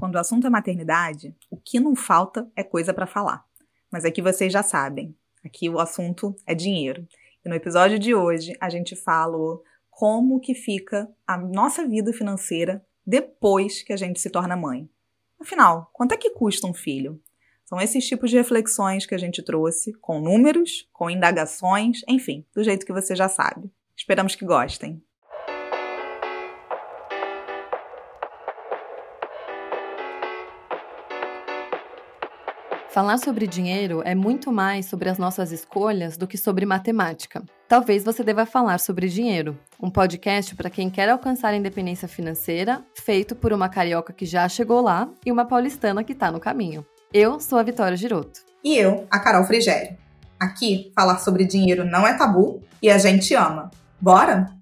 Quando o assunto é maternidade, o que não falta é coisa para falar. Mas aqui vocês já sabem, aqui o assunto é dinheiro. E no episódio de hoje a gente fala como que fica a nossa vida financeira depois que a gente se torna mãe. Afinal, quanto é que custa um filho? São esses tipos de reflexões que a gente trouxe, com números, com indagações, enfim, do jeito que você já sabe. Esperamos que gostem. Falar sobre dinheiro é muito mais sobre as nossas escolhas do que sobre matemática. Talvez você deva falar sobre dinheiro, um podcast para quem quer alcançar a independência financeira, feito por uma carioca que já chegou lá e uma paulistana que está no caminho. Eu sou a Vitória Giroto. E eu, a Carol Frigério. Aqui, falar sobre dinheiro não é tabu e a gente ama. Bora?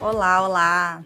Olá, olá!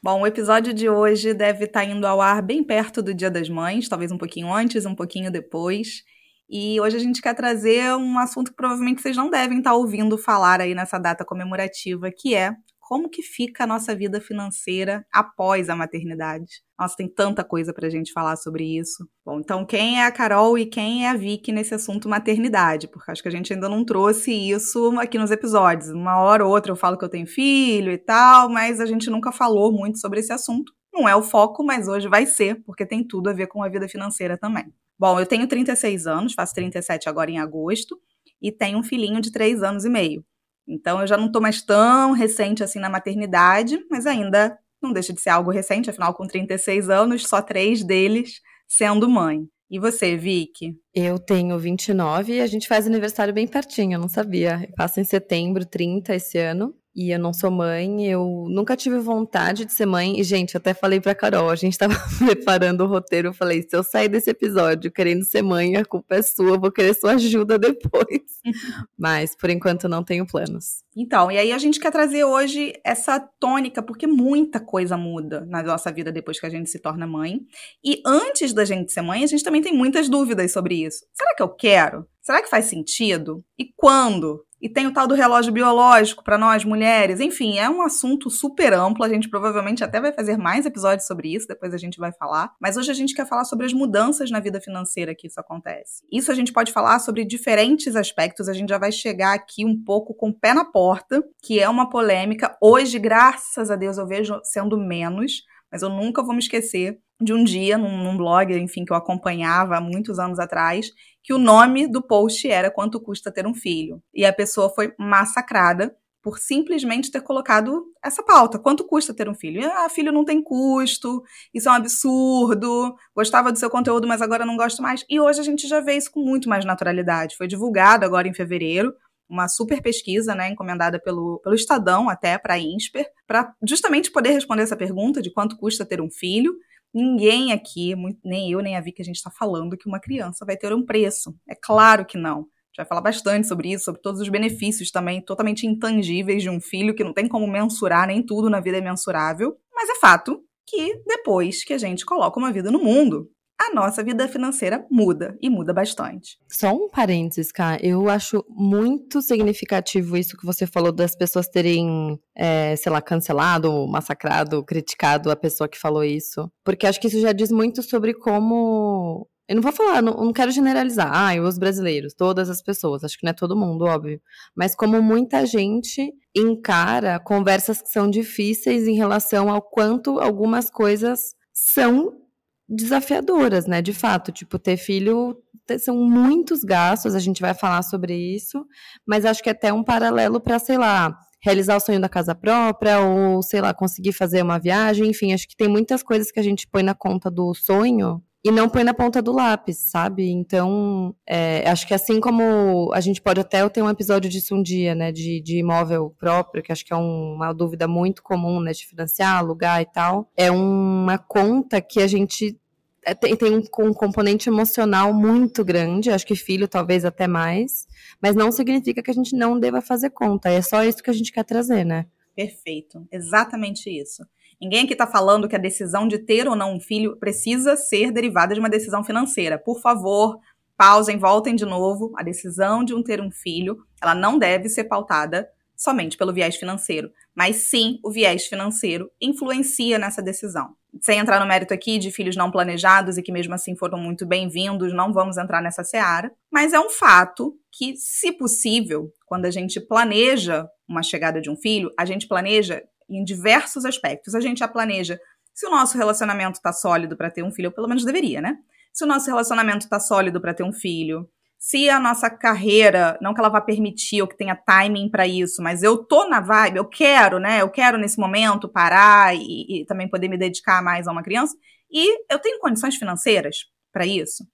Bom, o episódio de hoje deve estar tá indo ao ar bem perto do Dia das Mães, talvez um pouquinho antes, um pouquinho depois. E hoje a gente quer trazer um assunto que provavelmente vocês não devem estar tá ouvindo falar aí nessa data comemorativa, que é como que fica a nossa vida financeira após a maternidade. Nossa, tem tanta coisa pra gente falar sobre isso. Bom, então quem é a Carol e quem é a Vicky nesse assunto maternidade? Porque acho que a gente ainda não trouxe isso aqui nos episódios. Uma hora ou outra eu falo que eu tenho filho e tal, mas a gente nunca falou muito sobre esse assunto. Não é o foco, mas hoje vai ser, porque tem tudo a ver com a vida financeira também. Bom, eu tenho 36 anos, faço 37 agora em agosto, e tenho um filhinho de 3 anos e meio. Então eu já não estou mais tão recente assim na maternidade, mas ainda não deixa de ser algo recente, afinal, com 36 anos, só três deles sendo mãe. E você, Vicky? Eu tenho 29 e a gente faz aniversário bem pertinho, eu não sabia. Passa em setembro, 30 esse ano e eu não sou mãe, eu nunca tive vontade de ser mãe. E, gente, até falei pra Carol, a gente tava preparando o roteiro, eu falei, se eu sair desse episódio querendo ser mãe, a culpa é sua, eu vou querer sua ajuda depois. Mas, por enquanto, não tenho planos. Então, e aí a gente quer trazer hoje essa tônica, porque muita coisa muda na nossa vida depois que a gente se torna mãe. E antes da gente ser mãe, a gente também tem muitas dúvidas sobre isso. Será que eu quero? Será que faz sentido? E quando? E tem o tal do relógio biológico para nós mulheres. Enfim, é um assunto super amplo. A gente provavelmente até vai fazer mais episódios sobre isso, depois a gente vai falar. Mas hoje a gente quer falar sobre as mudanças na vida financeira que isso acontece. Isso a gente pode falar sobre diferentes aspectos. A gente já vai chegar aqui um pouco com o pé na porta, que é uma polêmica. Hoje, graças a Deus, eu vejo sendo menos, mas eu nunca vou me esquecer de um dia, num, num blog, enfim, que eu acompanhava há muitos anos atrás, que o nome do post era Quanto Custa Ter um Filho. E a pessoa foi massacrada por simplesmente ter colocado essa pauta. Quanto custa ter um filho? Ah, filho não tem custo, isso é um absurdo, gostava do seu conteúdo, mas agora não gosto mais. E hoje a gente já vê isso com muito mais naturalidade. Foi divulgado agora em fevereiro uma super pesquisa, né, encomendada pelo, pelo Estadão até para a INSPER, para justamente poder responder essa pergunta de quanto custa ter um filho. Ninguém aqui, nem eu nem a Vi que a gente está falando que uma criança vai ter um preço. É claro que não. A gente vai falar bastante sobre isso, sobre todos os benefícios também totalmente intangíveis de um filho que não tem como mensurar, nem tudo na vida é mensurável. Mas é fato que depois que a gente coloca uma vida no mundo, a nossa vida financeira muda e muda bastante. Só um parênteses, Cá. Eu acho muito significativo isso que você falou das pessoas terem, é, sei lá, cancelado, massacrado, criticado a pessoa que falou isso. Porque acho que isso já diz muito sobre como. Eu não vou falar, não, não quero generalizar. Ah, os brasileiros, todas as pessoas, acho que não é todo mundo, óbvio. Mas como muita gente encara conversas que são difíceis em relação ao quanto algumas coisas são desafiadoras, né? De fato, tipo, ter filho são muitos gastos, a gente vai falar sobre isso, mas acho que é até um paralelo para, sei lá, realizar o sonho da casa própria ou, sei lá, conseguir fazer uma viagem, enfim, acho que tem muitas coisas que a gente põe na conta do sonho e não põe na ponta do lápis, sabe? Então, é, acho que assim como a gente pode até ter um episódio disso um dia, né, de, de imóvel próprio, que acho que é um, uma dúvida muito comum, né, de financiar, alugar e tal, é uma conta que a gente é, tem, tem um, um, componente emocional muito grande, acho que filho talvez até mais, mas não significa que a gente não deva fazer conta, é só isso que a gente quer trazer, né? Perfeito, exatamente isso. Ninguém aqui está falando que a decisão de ter ou não um filho precisa ser derivada de uma decisão financeira. Por favor, pausem, voltem de novo. A decisão de um ter um filho, ela não deve ser pautada somente pelo viés financeiro, mas sim o viés financeiro influencia nessa decisão. Sem entrar no mérito aqui de filhos não planejados e que mesmo assim foram muito bem-vindos, não vamos entrar nessa seara, mas é um fato que, se possível, quando a gente planeja uma chegada de um filho, a gente planeja em diversos aspectos. A gente já planeja se o nosso relacionamento está sólido para ter um filho, ou pelo menos deveria, né? Se o nosso relacionamento está sólido para ter um filho, se a nossa carreira, não que ela vá permitir ou que tenha timing para isso, mas eu tô na vibe, eu quero, né? Eu quero nesse momento parar e, e também poder me dedicar mais a uma criança. E eu tenho condições financeiras para isso.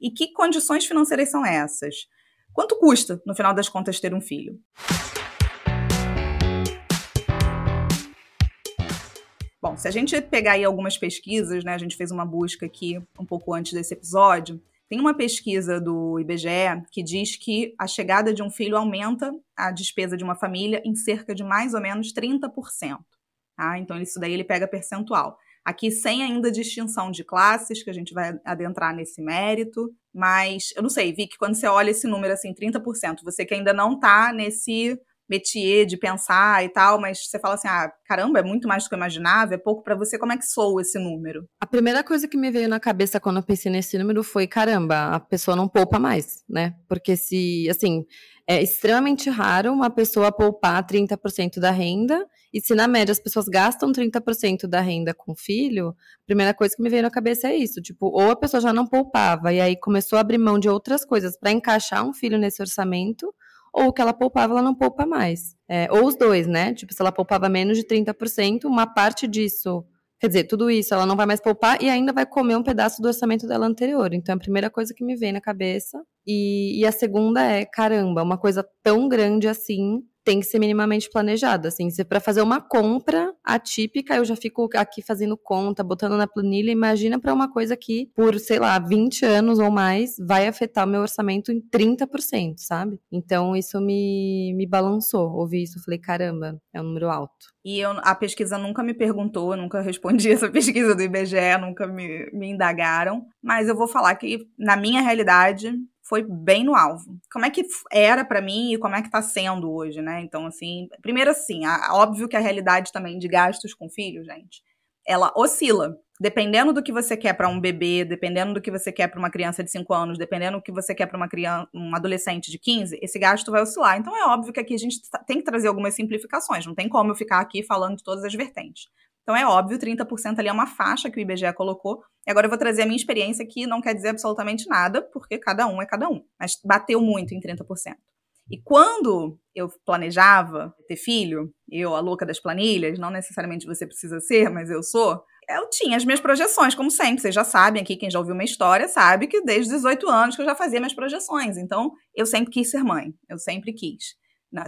E que condições financeiras são essas? Quanto custa, no final das contas, ter um filho? Bom, se a gente pegar aí algumas pesquisas, né? A gente fez uma busca aqui um pouco antes desse episódio. Tem uma pesquisa do IBGE que diz que a chegada de um filho aumenta a despesa de uma família em cerca de mais ou menos 30%. Tá? Então, isso daí ele pega percentual. Aqui, sem ainda distinção de classes, que a gente vai adentrar nesse mérito, mas eu não sei, vi que quando você olha esse número assim, 30%, você que ainda não está nesse métier de pensar e tal, mas você fala assim: ah, caramba, é muito mais do que eu imaginava, é pouco para você. Como é que soa esse número? A primeira coisa que me veio na cabeça quando eu pensei nesse número foi: caramba, a pessoa não poupa mais, né? Porque se, assim, é extremamente raro uma pessoa poupar 30% da renda, e se na média as pessoas gastam 30% da renda com filho, a primeira coisa que me veio na cabeça é isso, tipo, ou a pessoa já não poupava e aí começou a abrir mão de outras coisas para encaixar um filho nesse orçamento, ou o que ela poupava, ela não poupa mais. É, ou os dois, né? Tipo, se ela poupava menos de 30%, uma parte disso, quer dizer, tudo isso ela não vai mais poupar e ainda vai comer um pedaço do orçamento dela anterior. Então, é a primeira coisa que me vem na cabeça. E, e a segunda é, caramba, uma coisa tão grande assim tem que ser minimamente planejada, assim, se para fazer uma compra atípica, eu já fico aqui fazendo conta, botando na planilha, imagina para uma coisa que por, sei lá, 20 anos ou mais vai afetar o meu orçamento em 30%, sabe? Então isso me, me balançou, ouvi isso, falei, caramba, é um número alto. E eu, a pesquisa nunca me perguntou, nunca respondi essa pesquisa do IBGE, nunca me, me indagaram, mas eu vou falar que, na minha realidade, foi bem no alvo. Como é que era para mim e como é que tá sendo hoje, né? Então, assim, primeiro assim, a, óbvio que a realidade também de gastos com filho, gente, ela oscila. Dependendo do que você quer para um bebê, dependendo do que você quer para uma criança de 5 anos, dependendo do que você quer para uma criança, um adolescente de 15, esse gasto vai oscilar. Então é óbvio que aqui a gente tem que trazer algumas simplificações, não tem como eu ficar aqui falando de todas as vertentes. Então é óbvio, 30% ali é uma faixa que o IBGE colocou. E agora eu vou trazer a minha experiência que não quer dizer absolutamente nada, porque cada um é cada um. Mas bateu muito em 30%. E quando eu planejava ter filho, eu, a louca das planilhas, não necessariamente você precisa ser, mas eu sou, eu tinha as minhas projeções, como sempre. Vocês já sabem aqui, quem já ouviu uma história, sabe que desde os 18 anos que eu já fazia minhas projeções. Então, eu sempre quis ser mãe. Eu sempre quis.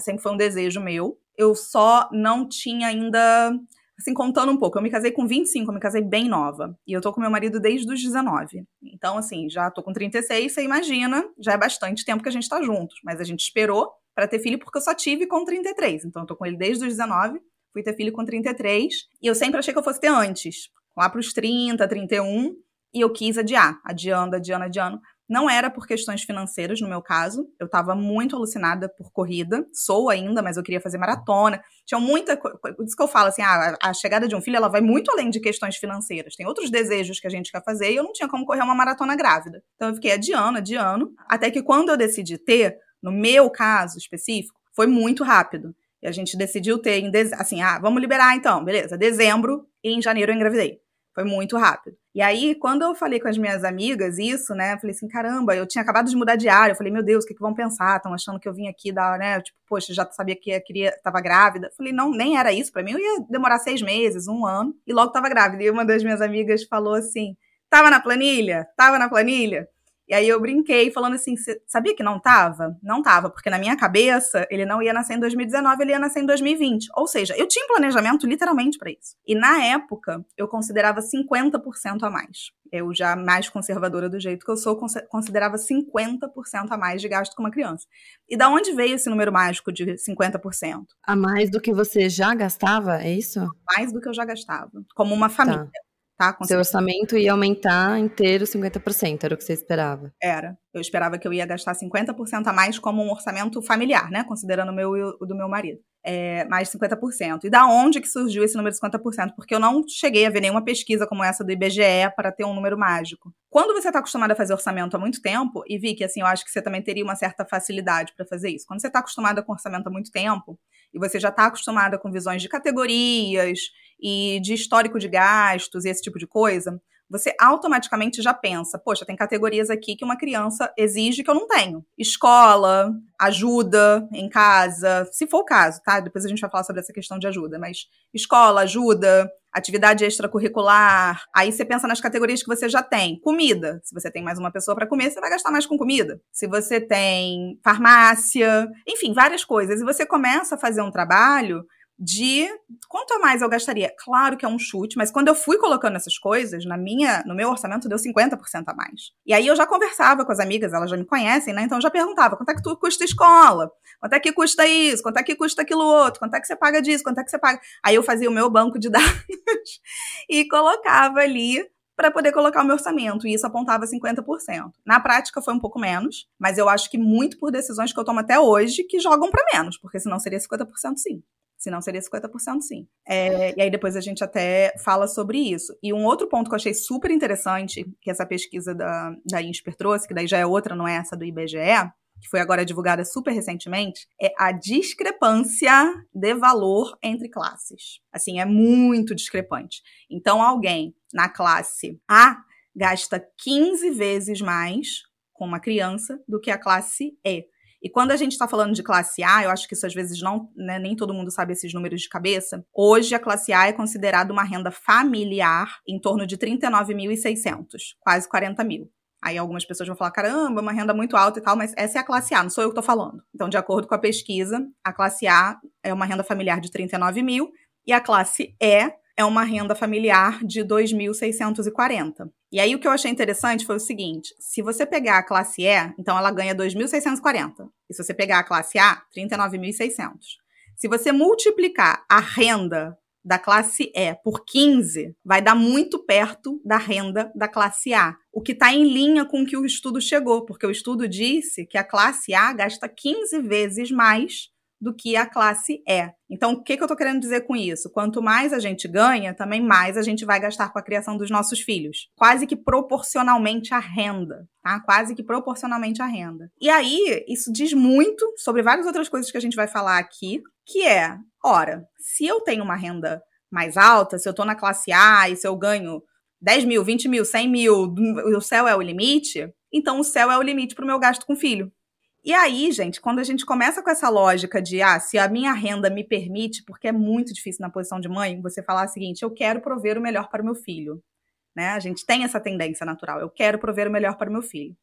Sempre foi um desejo meu. Eu só não tinha ainda assim, contando um pouco, eu me casei com 25, eu me casei bem nova. E eu tô com meu marido desde os 19. Então, assim, já tô com 36, você imagina, já é bastante tempo que a gente tá juntos. Mas a gente esperou para ter filho porque eu só tive com 33. Então, eu tô com ele desde os 19, fui ter filho com 33. E eu sempre achei que eu fosse ter antes, lá pros 30, 31. E eu quis adiar, adiando, adiando, adiando. Não era por questões financeiras, no meu caso. Eu estava muito alucinada por corrida. Sou ainda, mas eu queria fazer maratona. Tinha muita coisa. Isso que eu falo, assim, ah, a chegada de um filho, ela vai muito além de questões financeiras. Tem outros desejos que a gente quer fazer e eu não tinha como correr uma maratona grávida. Então eu fiquei adiando, adiando. Até que quando eu decidi ter, no meu caso específico, foi muito rápido. E a gente decidiu ter em assim, ah, vamos liberar então, beleza, dezembro e em janeiro eu engravidei. Foi muito rápido. E aí, quando eu falei com as minhas amigas isso, né, eu falei assim, caramba, eu tinha acabado de mudar de área, eu falei, meu Deus, o que, que vão pensar? Estão achando que eu vim aqui dar, né, tipo, poxa, já sabia que queria, tava grávida. Eu falei, não, nem era isso para mim, eu ia demorar seis meses, um ano, e logo tava grávida. E uma das minhas amigas falou assim, tava na planilha? Tava na planilha? E aí eu brinquei falando assim, sabia que não tava? Não tava, porque na minha cabeça ele não ia nascer em 2019, ele ia nascer em 2020. Ou seja, eu tinha um planejamento literalmente para isso. E na época eu considerava 50% a mais. Eu já mais conservadora do jeito que eu sou, considerava 50% a mais de gasto com uma criança. E da onde veio esse número mágico de 50%? A mais do que você já gastava, é isso? Mais do que eu já gastava, como uma família. Tá. Tá? Seu orçamento ia aumentar inteiro 50%, era o que você esperava? Era. Eu esperava que eu ia gastar 50% a mais como um orçamento familiar, né? Considerando o meu e o do meu marido. é, mais de 50%. E da onde que surgiu esse número de 50%? Porque eu não cheguei a ver nenhuma pesquisa como essa do IBGE para ter um número mágico. Quando você está acostumado a fazer orçamento há muito tempo, e vi que assim, eu acho que você também teria uma certa facilidade para fazer isso. Quando você está acostumado com orçamento há muito tempo, e você já está acostumada com visões de categorias e de histórico de gastos e esse tipo de coisa, você automaticamente já pensa, poxa, tem categorias aqui que uma criança exige que eu não tenho. Escola, ajuda em casa, se for o caso, tá? Depois a gente vai falar sobre essa questão de ajuda, mas escola, ajuda, atividade extracurricular. Aí você pensa nas categorias que você já tem. Comida. Se você tem mais uma pessoa para comer, você vai gastar mais com comida. Se você tem farmácia, enfim, várias coisas. E você começa a fazer um trabalho de quanto a mais eu gastaria. Claro que é um chute, mas quando eu fui colocando essas coisas, na minha, no meu orçamento deu 50% a mais. E aí eu já conversava com as amigas, elas já me conhecem, né? Então eu já perguntava: quanto é que tu custa a escola? Quanto é que custa isso? Quanto é que custa aquilo outro? Quanto é que você paga disso? Quanto é que você paga? Aí eu fazia o meu banco de dados e colocava ali para poder colocar o meu orçamento, e isso apontava 50%. Na prática foi um pouco menos, mas eu acho que muito por decisões que eu tomo até hoje que jogam para menos, porque senão seria 50% sim. Senão seria 50% sim. É, e aí depois a gente até fala sobre isso. E um outro ponto que eu achei super interessante, que essa pesquisa da, da INSPER trouxe, que daí já é outra, não é essa do IBGE, que foi agora divulgada super recentemente, é a discrepância de valor entre classes. Assim, é muito discrepante. Então, alguém na classe A gasta 15 vezes mais com uma criança do que a classe E. E quando a gente está falando de classe A, eu acho que isso às vezes não, né, nem todo mundo sabe esses números de cabeça. Hoje a classe A é considerada uma renda familiar em torno de 39.600, quase 40 mil. Aí algumas pessoas vão falar, caramba, uma renda muito alta e tal, mas essa é a classe A, não sou eu que estou falando. Então, de acordo com a pesquisa, a classe A é uma renda familiar de 39 mil e a classe E é uma renda familiar de 2.640. E aí o que eu achei interessante foi o seguinte: se você pegar a classe E, então ela ganha 2.640. E se você pegar a classe A, 39.600. Se você multiplicar a renda da classe E por 15, vai dar muito perto da renda da classe A, o que está em linha com o que o estudo chegou, porque o estudo disse que a classe A gasta 15 vezes mais do que a classe E. Então, o que, que eu estou querendo dizer com isso? Quanto mais a gente ganha, também mais a gente vai gastar com a criação dos nossos filhos. Quase que proporcionalmente à renda, tá? Quase que proporcionalmente à renda. E aí, isso diz muito sobre várias outras coisas que a gente vai falar aqui, que é, ora, se eu tenho uma renda mais alta, se eu estou na classe A e se eu ganho 10 mil, 20 mil, 100 mil, o céu é o limite, então o céu é o limite para o meu gasto com filho. E aí, gente, quando a gente começa com essa lógica de, ah, se a minha renda me permite, porque é muito difícil na posição de mãe, você falar o seguinte, eu quero prover o melhor para o meu filho. Né? A gente tem essa tendência natural, eu quero prover o melhor para o meu filho.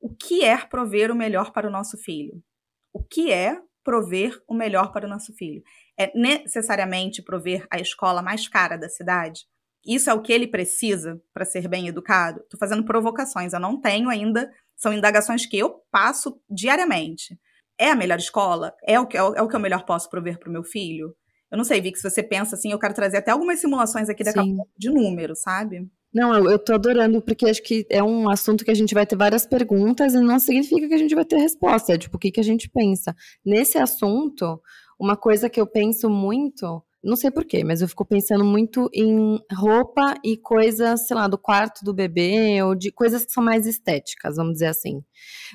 O que é prover o melhor para o nosso filho? O que é prover o melhor para o nosso filho? É necessariamente prover a escola mais cara da cidade? Isso é o que ele precisa para ser bem educado? Estou fazendo provocações, eu não tenho ainda são indagações que eu passo diariamente. É a melhor escola? É o que, é o, é que eu melhor posso prover para o meu filho? Eu não sei, Vic, se você pensa assim, eu quero trazer até algumas simulações aqui daqui a pouco de número, sabe? Não, eu, eu tô adorando, porque acho que é um assunto que a gente vai ter várias perguntas e não significa que a gente vai ter resposta. É tipo, o que, que a gente pensa? Nesse assunto, uma coisa que eu penso muito não sei porquê, mas eu fico pensando muito em roupa e coisas, sei lá, do quarto do bebê, ou de coisas que são mais estéticas, vamos dizer assim.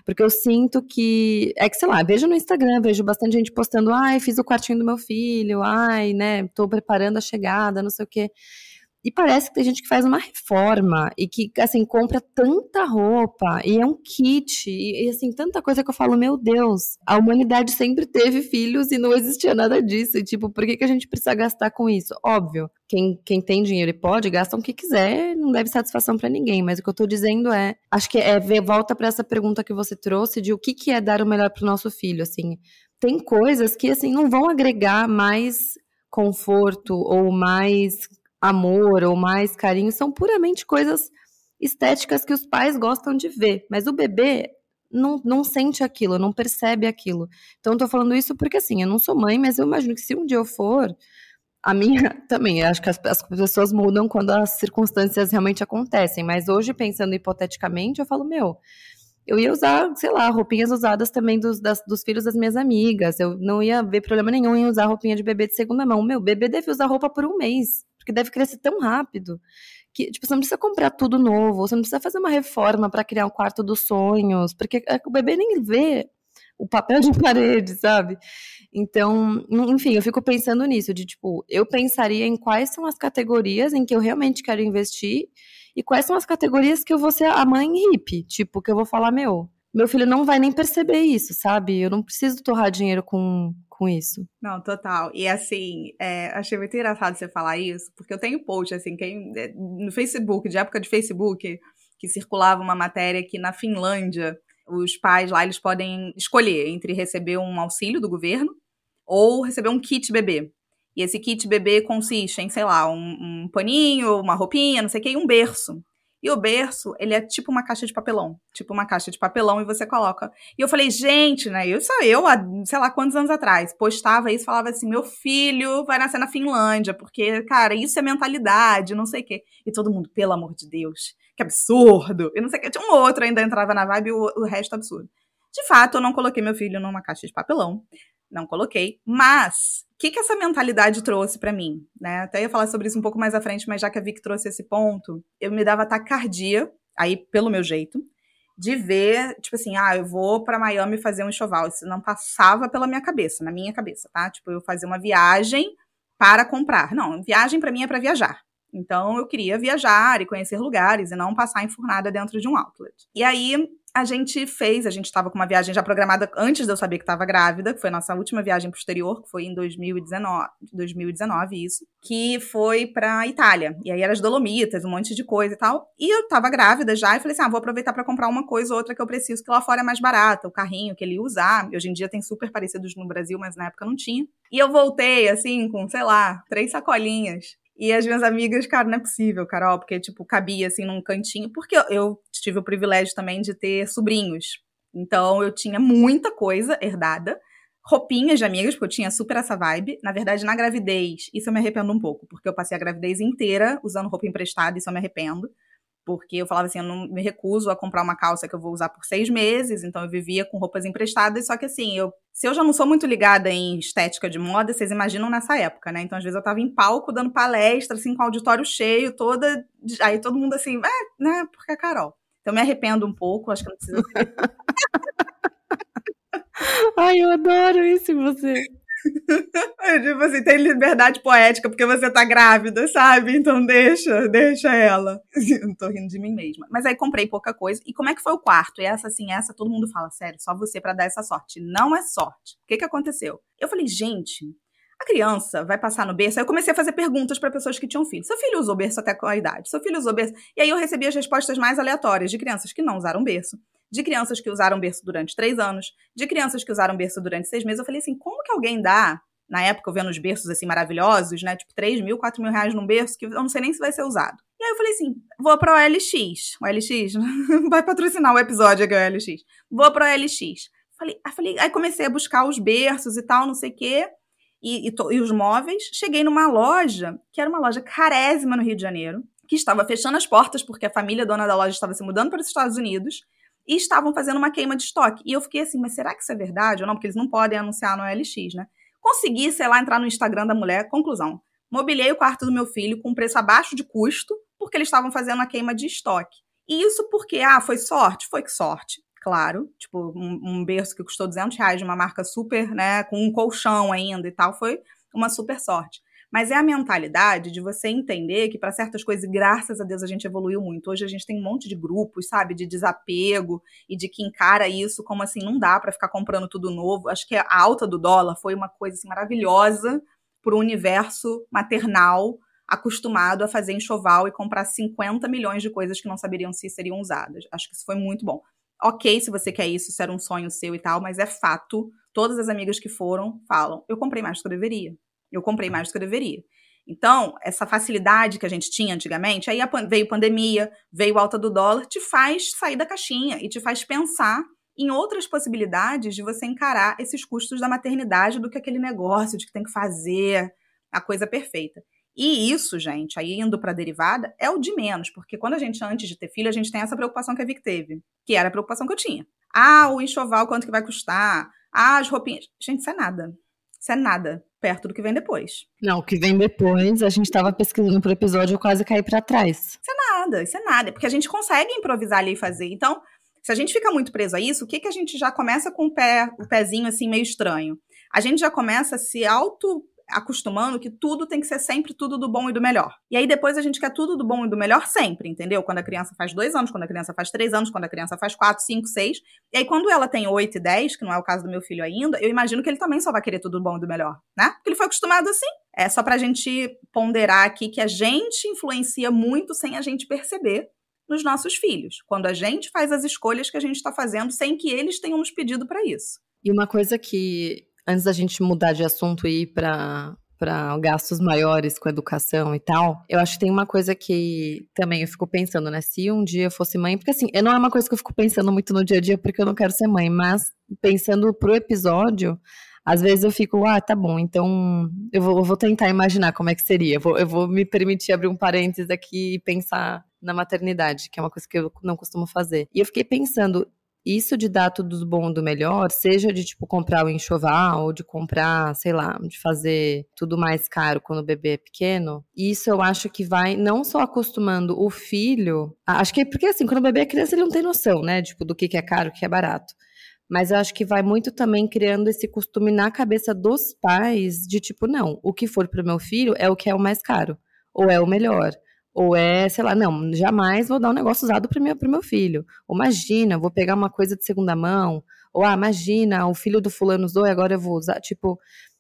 Porque eu sinto que. É que, sei lá, vejo no Instagram, vejo bastante gente postando, ai, fiz o quartinho do meu filho, ai, né, tô preparando a chegada, não sei o quê. E parece que tem gente que faz uma reforma e que, assim, compra tanta roupa e é um kit e, e, assim, tanta coisa que eu falo, meu Deus, a humanidade sempre teve filhos e não existia nada disso. E, tipo, por que, que a gente precisa gastar com isso? Óbvio, quem, quem tem dinheiro e pode, gasta o que quiser, não deve satisfação para ninguém. Mas o que eu tô dizendo é, acho que é ver, volta para essa pergunta que você trouxe de o que, que é dar o melhor pro nosso filho, assim. Tem coisas que, assim, não vão agregar mais conforto ou mais amor ou mais carinho são puramente coisas estéticas que os pais gostam de ver, mas o bebê não, não sente aquilo, não percebe aquilo. Então, tô falando isso porque, assim, eu não sou mãe, mas eu imagino que se um dia eu for, a minha também, acho que as, as pessoas mudam quando as circunstâncias realmente acontecem, mas hoje, pensando hipoteticamente, eu falo, meu, eu ia usar, sei lá, roupinhas usadas também dos, das, dos filhos das minhas amigas. Eu não ia ver problema nenhum em usar roupinha de bebê de segunda mão. Meu, bebê deve usar roupa por um mês, porque deve crescer tão rápido. Que, tipo, você não precisa comprar tudo novo, você não precisa fazer uma reforma para criar um quarto dos sonhos, porque é o bebê nem vê o papel de parede, sabe? Então, enfim, eu fico pensando nisso, de tipo, eu pensaria em quais são as categorias em que eu realmente quero investir e quais são as categorias que eu vou ser a mãe hippie, tipo, que eu vou falar, meu, meu filho não vai nem perceber isso, sabe? Eu não preciso torrar dinheiro com, com isso. Não, total. E assim, é, achei muito engraçado você falar isso, porque eu tenho post, assim, quem, é, no Facebook, de época de Facebook, que circulava uma matéria que na Finlândia os pais lá eles podem escolher entre receber um auxílio do governo ou receber um kit bebê. E esse kit bebê consiste em, sei lá, um, um paninho, uma roupinha, não sei o que, e um berço. E o berço, ele é tipo uma caixa de papelão. Tipo uma caixa de papelão e você coloca. E eu falei, gente, né? Isso eu, há sei lá quantos anos atrás, postava isso, falava assim: meu filho vai nascer na Finlândia, porque, cara, isso é mentalidade, não sei o quê. E todo mundo, pelo amor de Deus, que absurdo. E não sei o quê. Tinha um outro ainda entrava na vibe e o, o resto absurdo. De fato, eu não coloquei meu filho numa caixa de papelão não coloquei. Mas, o que, que essa mentalidade trouxe para mim? Né? Até ia falar sobre isso um pouco mais à frente, mas já que a Vic trouxe esse ponto, eu me dava taquicardia, aí pelo meu jeito, de ver, tipo assim, ah, eu vou para Miami fazer um enxoval. Isso não passava pela minha cabeça, na minha cabeça, tá? Tipo, eu fazer uma viagem para comprar. Não, viagem para mim é para viajar. Então eu queria viajar e conhecer lugares e não passar enfurnada dentro de um outlet. E aí a gente fez, a gente estava com uma viagem já programada antes de eu saber que estava grávida, que foi a nossa última viagem posterior, que foi em 2019, 2019 isso, que foi para Itália. E aí era as Dolomitas, um monte de coisa e tal. E eu estava grávida já e falei assim: "Ah, vou aproveitar para comprar uma coisa ou outra que eu preciso, que lá fora é mais barata, o carrinho que ele ia usar. Hoje em dia tem super parecidos no Brasil, mas na época não tinha. E eu voltei assim com, sei lá, três sacolinhas e as minhas amigas, cara, não é possível, Carol, porque, tipo, cabia assim num cantinho, porque eu tive o privilégio também de ter sobrinhos. Então eu tinha muita coisa herdada, roupinhas de amigas, porque eu tinha super essa vibe. Na verdade, na gravidez, isso eu me arrependo um pouco, porque eu passei a gravidez inteira usando roupa emprestada, isso eu me arrependo porque eu falava assim, eu não me recuso a comprar uma calça que eu vou usar por seis meses, então eu vivia com roupas emprestadas, só que assim, eu, se eu já não sou muito ligada em estética de moda, vocês imaginam nessa época, né? Então às vezes eu tava em palco dando palestra, assim, com auditório cheio, toda, aí todo mundo assim, é, né, porque é Carol. Então me arrependo um pouco, acho que não precisa Ai, eu adoro isso em você. Tipo assim, tem liberdade poética porque você tá grávida, sabe? Então deixa, deixa ela. Eu tô rindo de mim mesma. Mas aí comprei pouca coisa. E como é que foi o quarto? E essa, assim, essa todo mundo fala, sério, só você para dar essa sorte. Não é sorte. O que que aconteceu? Eu falei, gente, a criança vai passar no berço. Aí eu comecei a fazer perguntas para pessoas que tinham filho. Seu filho usou berço até qual idade? Seu filho usou berço? E aí eu recebi as respostas mais aleatórias de crianças que não usaram berço de crianças que usaram berço durante três anos, de crianças que usaram berço durante seis meses. Eu falei assim, como que alguém dá, na época eu vendo os berços assim maravilhosos, né, tipo 3 mil, 4 mil reais num berço, que eu não sei nem se vai ser usado. E aí eu falei assim, vou para o OLX. O OLX vai patrocinar o episódio aqui, o OLX. Vou para o OLX. Falei, aí, falei, aí comecei a buscar os berços e tal, não sei o quê. E, e, e, os móveis. Cheguei numa loja, que era uma loja carésima no Rio de Janeiro, que estava fechando as portas porque a família dona da loja estava se mudando para os Estados Unidos e estavam fazendo uma queima de estoque. E eu fiquei assim, mas será que isso é verdade ou não? Porque eles não podem anunciar no LX, né? Consegui, sei lá, entrar no Instagram da mulher. Conclusão. Mobilei o quarto do meu filho com preço abaixo de custo, porque eles estavam fazendo a queima de estoque. E isso porque, ah, foi sorte? Foi que sorte. Claro, tipo, um, um berço que custou 200 reais de uma marca super, né, com um colchão ainda e tal, foi uma super sorte. Mas é a mentalidade de você entender que para certas coisas, graças a Deus, a gente evoluiu muito. Hoje a gente tem um monte de grupos, sabe, de desapego e de que encara isso como assim, não dá para ficar comprando tudo novo. Acho que a alta do dólar foi uma coisa assim, maravilhosa para o universo maternal acostumado a fazer enxoval e comprar 50 milhões de coisas que não saberiam se seriam usadas. Acho que isso foi muito bom. Ok, se você quer isso, isso era um sonho seu e tal, mas é fato. Todas as amigas que foram falam: eu comprei mais do que eu deveria. Eu comprei mais do que eu deveria. Então, essa facilidade que a gente tinha antigamente, aí veio pandemia, veio alta do dólar, te faz sair da caixinha e te faz pensar em outras possibilidades de você encarar esses custos da maternidade do que aquele negócio de que tem que fazer a coisa perfeita. E isso, gente, aí indo para a derivada, é o de menos, porque quando a gente, antes de ter filho, a gente tem essa preocupação que a Vic teve, que era a preocupação que eu tinha. Ah, o enxoval, quanto que vai custar? Ah, as roupinhas. Gente, isso é nada. Isso é nada perto do que vem depois. Não, o que vem depois, a gente estava pesquisando pro episódio, eu quase caí para trás. Isso é nada, isso é nada. Porque a gente consegue improvisar ali e fazer. Então, se a gente fica muito preso a isso, o que, que a gente já começa com o pé, o pezinho assim meio estranho? A gente já começa a se auto acostumando que tudo tem que ser sempre tudo do bom e do melhor. E aí depois a gente quer tudo do bom e do melhor sempre, entendeu? Quando a criança faz dois anos, quando a criança faz três anos, quando a criança faz quatro, cinco, seis. E aí quando ela tem oito e dez, que não é o caso do meu filho ainda, eu imagino que ele também só vai querer tudo do bom e do melhor, né? Porque ele foi acostumado assim. É só pra gente ponderar aqui que a gente influencia muito sem a gente perceber nos nossos filhos, quando a gente faz as escolhas que a gente está fazendo sem que eles tenham nos pedido para isso. E uma coisa que antes da gente mudar de assunto e ir para para gastos maiores com educação e tal, eu acho que tem uma coisa que também eu fico pensando, né? Se um dia eu fosse mãe, porque assim, não é uma coisa que eu fico pensando muito no dia a dia porque eu não quero ser mãe, mas pensando pro episódio, às vezes eu fico, ah, tá bom, então eu vou, eu vou tentar imaginar como é que seria. Eu vou, eu vou me permitir abrir um parênteses aqui e pensar na maternidade, que é uma coisa que eu não costumo fazer. E eu fiquei pensando, isso de dar tudo do bom do melhor, seja de tipo comprar o enxoval, ou de comprar, sei lá, de fazer tudo mais caro quando o bebê é pequeno, isso eu acho que vai não só acostumando o filho, acho que é porque assim, quando o bebê é criança, ele não tem noção, né, tipo, do que é caro, o que é barato. Mas eu acho que vai muito também criando esse costume na cabeça dos pais de tipo, não, o que for pro meu filho é o que é o mais caro, ou é o melhor. Ou é, sei lá, não, jamais vou dar um negócio usado para meu, meu filho. Ou imagina, vou pegar uma coisa de segunda mão. Ou, ah, imagina, o filho do fulano usou e agora eu vou usar. Tipo,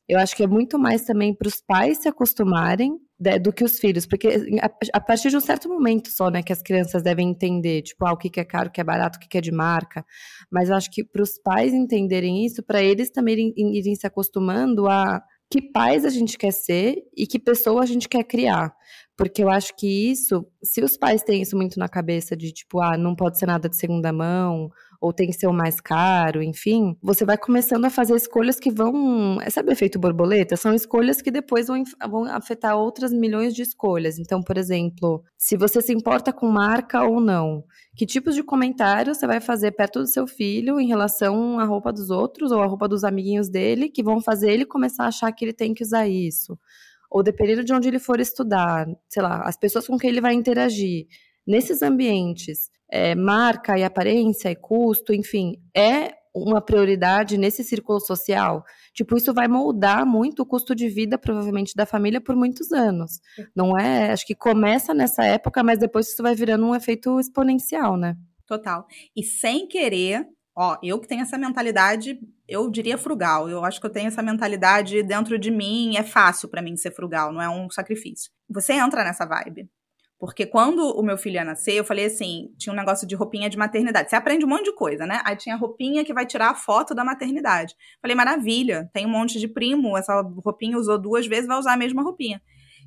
eu acho que é muito mais também para os pais se acostumarem de, do que os filhos, porque a, a, partir de um certo momento só, né, que as crianças devem entender, tipo, ah, o que, que é caro, o que é barato, o que, que é de marca. Mas eu acho que para os pais entenderem isso, para eles também irem, irem se acostumando a que pais a gente quer ser e que pessoa a gente quer criar. Porque eu acho que isso, se os pais têm isso muito na cabeça de tipo, ah, não pode ser nada de segunda mão, ou tem que ser o mais caro, enfim, você vai começando a fazer escolhas que vão. Sabe o efeito borboleta? São escolhas que depois vão, vão afetar outras milhões de escolhas. Então, por exemplo, se você se importa com marca ou não, que tipos de comentários você vai fazer perto do seu filho em relação à roupa dos outros ou à roupa dos amiguinhos dele, que vão fazer ele começar a achar que ele tem que usar isso ou dependendo de onde ele for estudar, sei lá, as pessoas com quem ele vai interagir, nesses ambientes, é, marca e aparência e custo, enfim, é uma prioridade nesse círculo social? Tipo, isso vai moldar muito o custo de vida, provavelmente, da família por muitos anos. Não é? Acho que começa nessa época, mas depois isso vai virando um efeito exponencial, né? Total. E sem querer, Ó, eu que tenho essa mentalidade, eu diria frugal. Eu acho que eu tenho essa mentalidade dentro de mim, é fácil para mim ser frugal, não é um sacrifício. Você entra nessa vibe. Porque quando o meu filho ia nascer, eu falei assim: tinha um negócio de roupinha de maternidade. Você aprende um monte de coisa, né? Aí tinha roupinha que vai tirar a foto da maternidade. Falei, maravilha, tem um monte de primo, essa roupinha usou duas vezes, vai usar a mesma roupinha.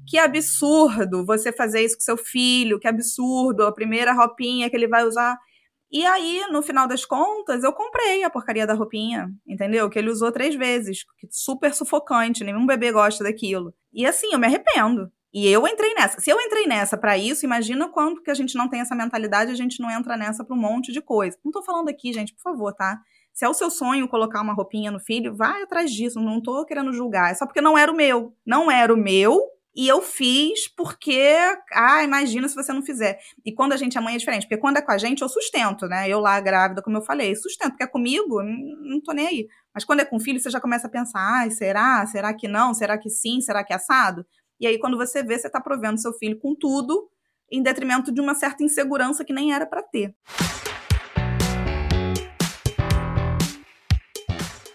Que absurdo você fazer isso com seu filho, que absurdo, a primeira roupinha que ele vai usar. E aí, no final das contas, eu comprei a porcaria da roupinha, entendeu? Que ele usou três vezes, super sufocante, nenhum bebê gosta daquilo. E assim, eu me arrependo. E eu entrei nessa. Se eu entrei nessa para isso, imagina quando que a gente não tem essa mentalidade, a gente não entra nessa para um monte de coisa. Não tô falando aqui, gente, por favor, tá? Se é o seu sonho colocar uma roupinha no filho, vai atrás disso. Não tô querendo julgar. É só porque não era o meu. Não era o meu, e eu fiz porque, ah, imagina se você não fizer. E quando a gente é mãe é diferente, porque quando é com a gente eu sustento, né? Eu lá grávida, como eu falei, sustento, porque é comigo, não tô nem aí. Mas quando é com filho, você já começa a pensar, ai, será? Será que não? Será que sim? Será que é assado? E aí quando você vê, você tá provendo seu filho com tudo, em detrimento de uma certa insegurança que nem era para ter.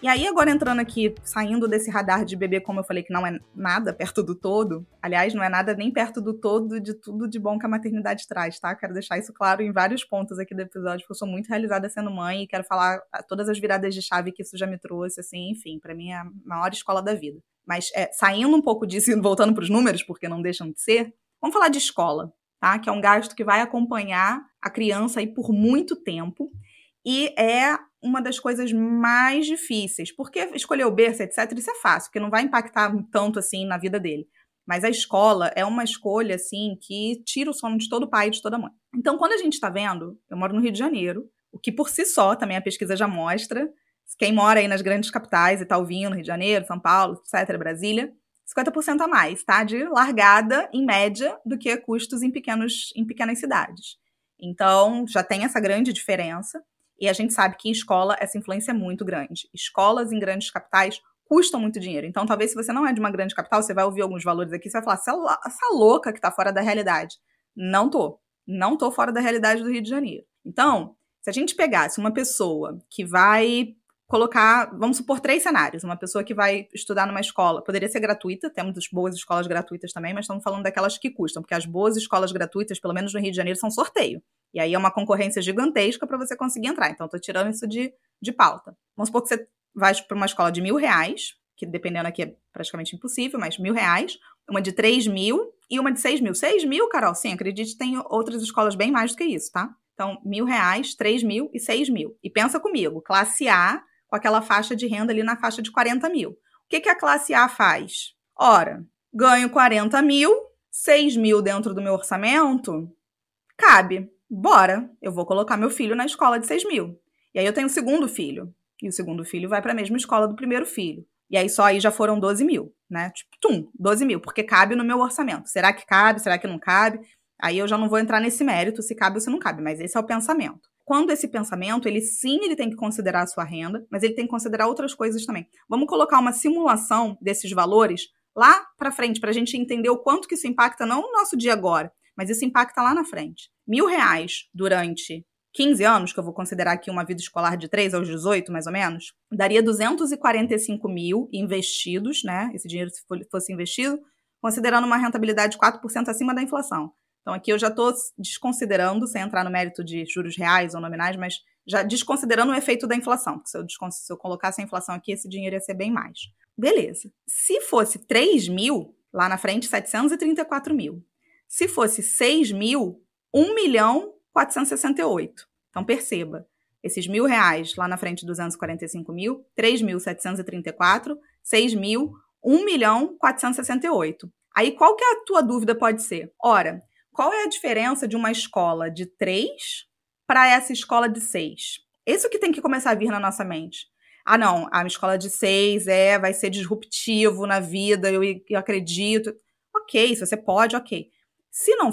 E aí, agora entrando aqui, saindo desse radar de bebê, como eu falei, que não é nada perto do todo. Aliás, não é nada nem perto do todo de tudo de bom que a maternidade traz, tá? Quero deixar isso claro em vários pontos aqui do episódio, porque eu sou muito realizada sendo mãe e quero falar todas as viradas de chave que isso já me trouxe, assim, enfim, para mim é a maior escola da vida. Mas é, saindo um pouco disso e voltando para os números, porque não deixam de ser, vamos falar de escola, tá? Que é um gasto que vai acompanhar a criança aí por muito tempo e é uma das coisas mais difíceis, porque escolher o berço, etc., isso é fácil, porque não vai impactar tanto assim na vida dele. Mas a escola é uma escolha, assim, que tira o sono de todo pai e de toda mãe. Então, quando a gente está vendo, eu moro no Rio de Janeiro, o que por si só, também a pesquisa já mostra, quem mora aí nas grandes capitais e está ouvindo, Rio de Janeiro, São Paulo, etc., Brasília, 50% a mais, tá? De largada, em média, do que custos em, pequenos, em pequenas cidades. Então, já tem essa grande diferença. E a gente sabe que em escola essa influência é muito grande. Escolas em grandes capitais custam muito dinheiro. Então, talvez se você não é de uma grande capital, você vai ouvir alguns valores aqui, você vai falar, essa, essa louca que tá fora da realidade. Não tô. Não tô fora da realidade do Rio de Janeiro. Então, se a gente pegasse uma pessoa que vai colocar, vamos supor, três cenários. Uma pessoa que vai estudar numa escola, poderia ser gratuita, temos boas escolas gratuitas também, mas estamos falando daquelas que custam, porque as boas escolas gratuitas, pelo menos no Rio de Janeiro, são sorteio. E aí é uma concorrência gigantesca para você conseguir entrar. Então, estou tirando isso de, de pauta. Vamos supor que você vai para uma escola de mil reais, que dependendo aqui é praticamente impossível, mas mil reais, uma de três mil e uma de seis mil. Seis mil, Carol, sim, acredite, tem outras escolas bem mais do que isso, tá? Então, mil reais, três mil e seis mil. E pensa comigo, classe A com aquela faixa de renda ali na faixa de 40 mil. O que, que a classe A faz? Ora, ganho 40 mil, 6 mil dentro do meu orçamento, cabe. Bora, eu vou colocar meu filho na escola de 6 mil. E aí eu tenho o segundo filho. E o segundo filho vai para a mesma escola do primeiro filho. E aí só aí já foram 12 mil, né? Tipo, tum, 12 mil, porque cabe no meu orçamento. Será que cabe? Será que não cabe? Aí eu já não vou entrar nesse mérito se cabe ou se não cabe, mas esse é o pensamento quando esse pensamento, ele sim, ele tem que considerar a sua renda, mas ele tem que considerar outras coisas também. Vamos colocar uma simulação desses valores lá para frente, para a gente entender o quanto que isso impacta, não no nosso dia agora, mas isso impacta lá na frente. Mil reais durante 15 anos, que eu vou considerar aqui uma vida escolar de 3 aos 18, mais ou menos, daria 245 mil investidos, né? Esse dinheiro, se fosse investido, considerando uma rentabilidade de 4% acima da inflação. Então aqui eu já estou desconsiderando, sem entrar no mérito de juros reais ou nominais, mas já desconsiderando o efeito da inflação, porque se eu, se eu colocasse a inflação aqui, esse dinheiro ia ser bem mais. Beleza. Se fosse 3 mil, lá na frente, 734 mil. Se fosse 6 mil, 1 milhão 468. Então perceba, esses mil reais lá na frente, 245 mil, 3.734, 6 mil, 1 milhão 468. Aí qual que é a tua dúvida pode ser? Ora, qual é a diferença de uma escola de três para essa escola de seis? Isso que tem que começar a vir na nossa mente. Ah, não, a escola de seis é, vai ser disruptivo na vida, eu, eu acredito. Ok, se você pode, ok. Se não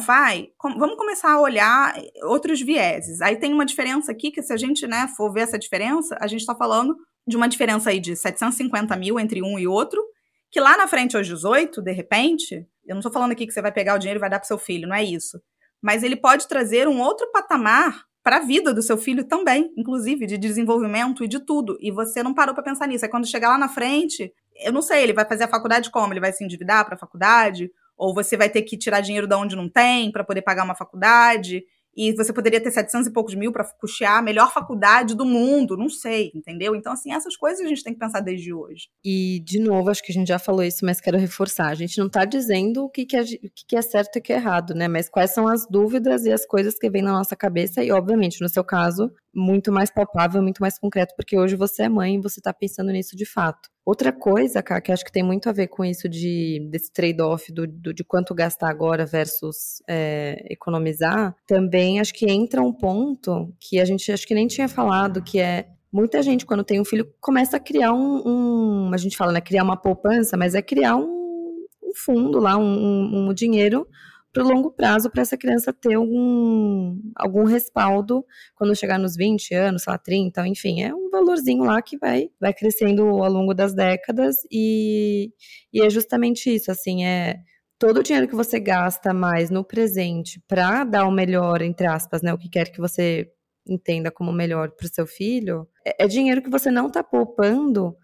com, vamos começar a olhar outros vieses. Aí tem uma diferença aqui que se a gente né, for ver essa diferença, a gente está falando de uma diferença aí de 750 mil entre um e outro, que lá na frente aos 18, de repente, eu não estou falando aqui que você vai pegar o dinheiro e vai dar para seu filho, não é isso. Mas ele pode trazer um outro patamar para a vida do seu filho também, inclusive de desenvolvimento e de tudo. E você não parou para pensar nisso. Aí quando chegar lá na frente, eu não sei, ele vai fazer a faculdade como? Ele vai se endividar para a faculdade? Ou você vai ter que tirar dinheiro de onde não tem para poder pagar uma faculdade? E você poderia ter 700 e poucos mil para custear a melhor faculdade do mundo, não sei, entendeu? Então, assim, essas coisas a gente tem que pensar desde hoje. E, de novo, acho que a gente já falou isso, mas quero reforçar. A gente não está dizendo o que, que, é, o que, é certo e o que é errado, né? Mas quais são as dúvidas e as coisas que vêm na nossa cabeça e, obviamente, no seu caso, muito mais palpável, muito mais concreto, porque hoje você é mãe e você está pensando nisso de fato. Outra coisa, cara, que acho que tem muito a ver com isso de desse trade-off do, do, de quanto gastar agora versus é, economizar, também acho que entra um ponto que a gente acho que nem tinha falado, que é muita gente quando tem um filho começa a criar um, um a gente fala, né, criar uma poupança, mas é criar um, um fundo lá, um, um dinheiro para o longo prazo para essa criança ter algum, algum respaldo quando chegar nos 20 anos, sei lá, 30, enfim, é um valorzinho lá que vai, vai crescendo ao longo das décadas e, e é justamente isso, assim, é todo o dinheiro que você gasta mais no presente para dar o melhor, entre aspas, né, o que quer que você entenda como melhor para o seu filho, é, é dinheiro que você não está poupando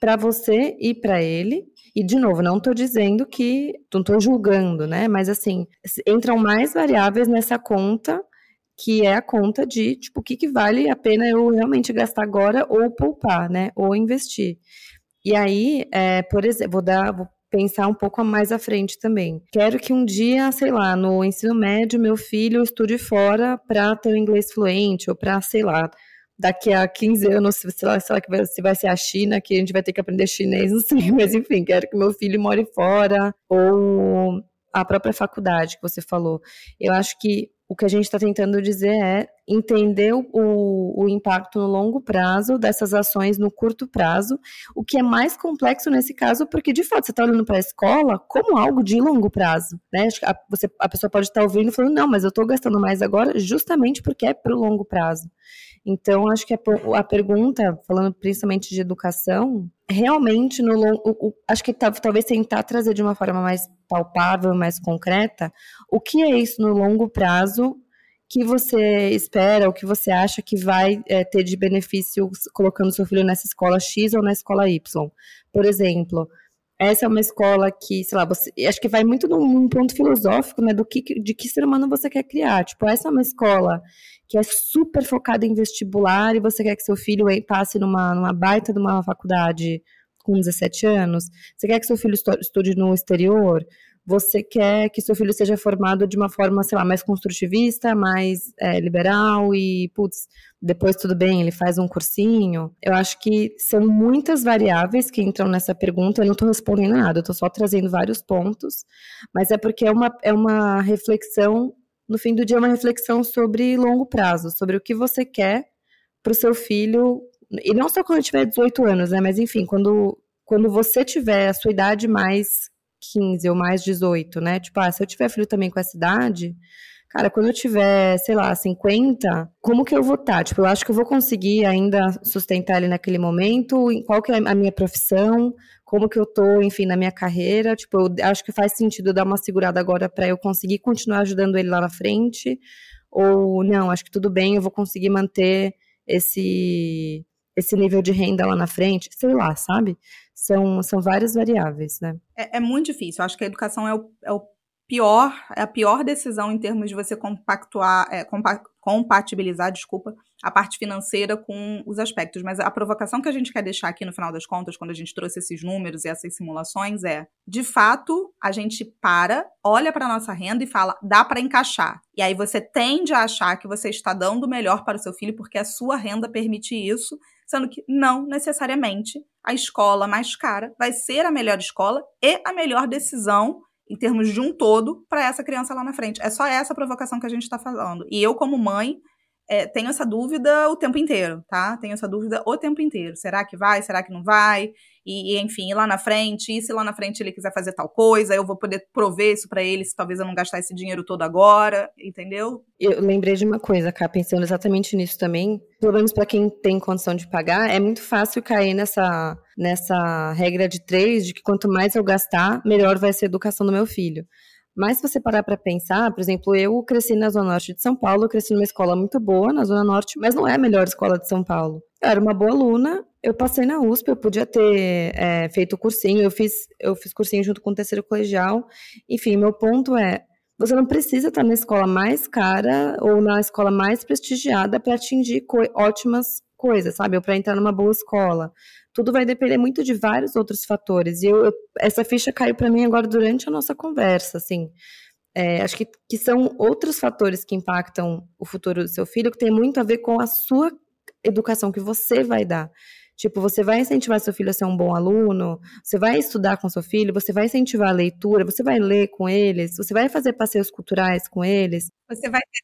para você e para ele. E, de novo, não estou dizendo que. Não estou julgando, né? Mas, assim, entram mais variáveis nessa conta, que é a conta de, tipo, o que, que vale a pena eu realmente gastar agora ou poupar, né? Ou investir. E aí, é, por exemplo, vou dar. Vou pensar um pouco mais à frente também. Quero que um dia, sei lá, no ensino médio, meu filho estude fora para ter o inglês fluente ou para, sei lá, daqui a 15 anos, sei lá, sei lá que vai, se vai ser a China, que a gente vai ter que aprender chinês, não sei, mas enfim, quero que meu filho more fora, ou a própria faculdade que você falou. Eu acho que o que a gente está tentando dizer é entender o, o, impacto no longo prazo dessas ações no curto prazo, o que é mais complexo nesse caso, porque de fato você está olhando para a escola como algo de longo prazo. Né? A, você, a pessoa pode estar tá ouvindo e falando, não, mas eu estou gastando mais agora justamente porque é para o longo prazo. Então, acho que a, a, pergunta, falando principalmente de educação, realmente no longo, acho que talvez tentar trazer de uma forma mais palpável, mais concreta, o que é isso no longo prazo que você espera, o que você acha que vai é, ter de benefício colocando seu filho nessa escola X ou na escola Y. Por exemplo, essa é uma escola que, sei lá, você, acho que vai muito num, num ponto filosófico, né, do que, de que ser humano você quer criar. Tipo, essa é uma escola que é super focada em vestibular e você quer que seu filho passe numa, numa baita de uma faculdade com 17 anos, você quer que seu filho estude no exterior, você quer que seu filho seja formado de uma forma, sei lá, mais construtivista, mais é, liberal e, putz, depois tudo bem, ele faz um cursinho. Eu acho que são muitas variáveis que entram nessa pergunta. Eu não estou respondendo nada, eu estou só trazendo vários pontos, mas é porque é uma, é uma reflexão, no fim do dia, é uma reflexão sobre longo prazo, sobre o que você quer para o seu filho, e não só quando tiver 18 anos, né, mas enfim, quando, quando você tiver a sua idade mais 15 ou mais 18, né? Tipo, ah, se eu tiver filho também com essa idade, cara, quando eu tiver, sei lá, 50, como que eu vou estar? Tá? Tipo, eu acho que eu vou conseguir ainda sustentar ele naquele momento, qual que é a minha profissão, como que eu tô, enfim, na minha carreira, tipo, eu acho que faz sentido dar uma segurada agora para eu conseguir continuar ajudando ele lá na frente, ou não, acho que tudo bem, eu vou conseguir manter esse esse nível de renda lá na frente, sei lá, sabe? São, são várias variáveis, né? É, é muito difícil. Eu acho que a educação é o, é o pior, é a pior decisão em termos de você compactuar, é, compa compatibilizar, desculpa, a parte financeira com os aspectos. Mas a provocação que a gente quer deixar aqui no final das contas, quando a gente trouxe esses números e essas simulações, é: de fato, a gente para, olha para nossa renda e fala, dá para encaixar. E aí você tende a achar que você está dando o melhor para o seu filho porque a sua renda permite isso, sendo que não necessariamente a escola mais cara vai ser a melhor escola e a melhor decisão em termos de um todo para essa criança lá na frente. É só essa provocação que a gente está falando. E eu, como mãe, é, tenho essa dúvida o tempo inteiro, tá? Tenho essa dúvida o tempo inteiro. Será que vai? Será que não vai? E, e enfim, lá na frente, e se lá na frente ele quiser fazer tal coisa, eu vou poder prover isso para ele, se talvez eu não gastar esse dinheiro todo agora, entendeu? Eu lembrei de uma coisa, cá, pensando exatamente nisso também. Pelo menos para quem tem condição de pagar, é muito fácil cair nessa, nessa regra de três, de que quanto mais eu gastar, melhor vai ser a educação do meu filho. Mas se você parar para pensar, por exemplo, eu cresci na Zona Norte de São Paulo, cresci numa escola muito boa na Zona Norte, mas não é a melhor escola de São Paulo. Eu era uma boa aluna, eu passei na USP, eu podia ter é, feito cursinho, eu fiz, eu fiz cursinho junto com o terceiro colegial. Enfim, meu ponto é, você não precisa estar na escola mais cara ou na escola mais prestigiada para atingir ótimas coisas, sabe? Ou para entrar numa boa escola tudo vai depender muito de vários outros fatores. E eu, eu essa ficha caiu para mim agora durante a nossa conversa, assim. É, acho que, que são outros fatores que impactam o futuro do seu filho, que tem muito a ver com a sua educação que você vai dar. Tipo, você vai incentivar seu filho a ser um bom aluno, você vai estudar com seu filho, você vai incentivar a leitura, você vai ler com eles, você vai fazer passeios culturais com eles. Você vai ter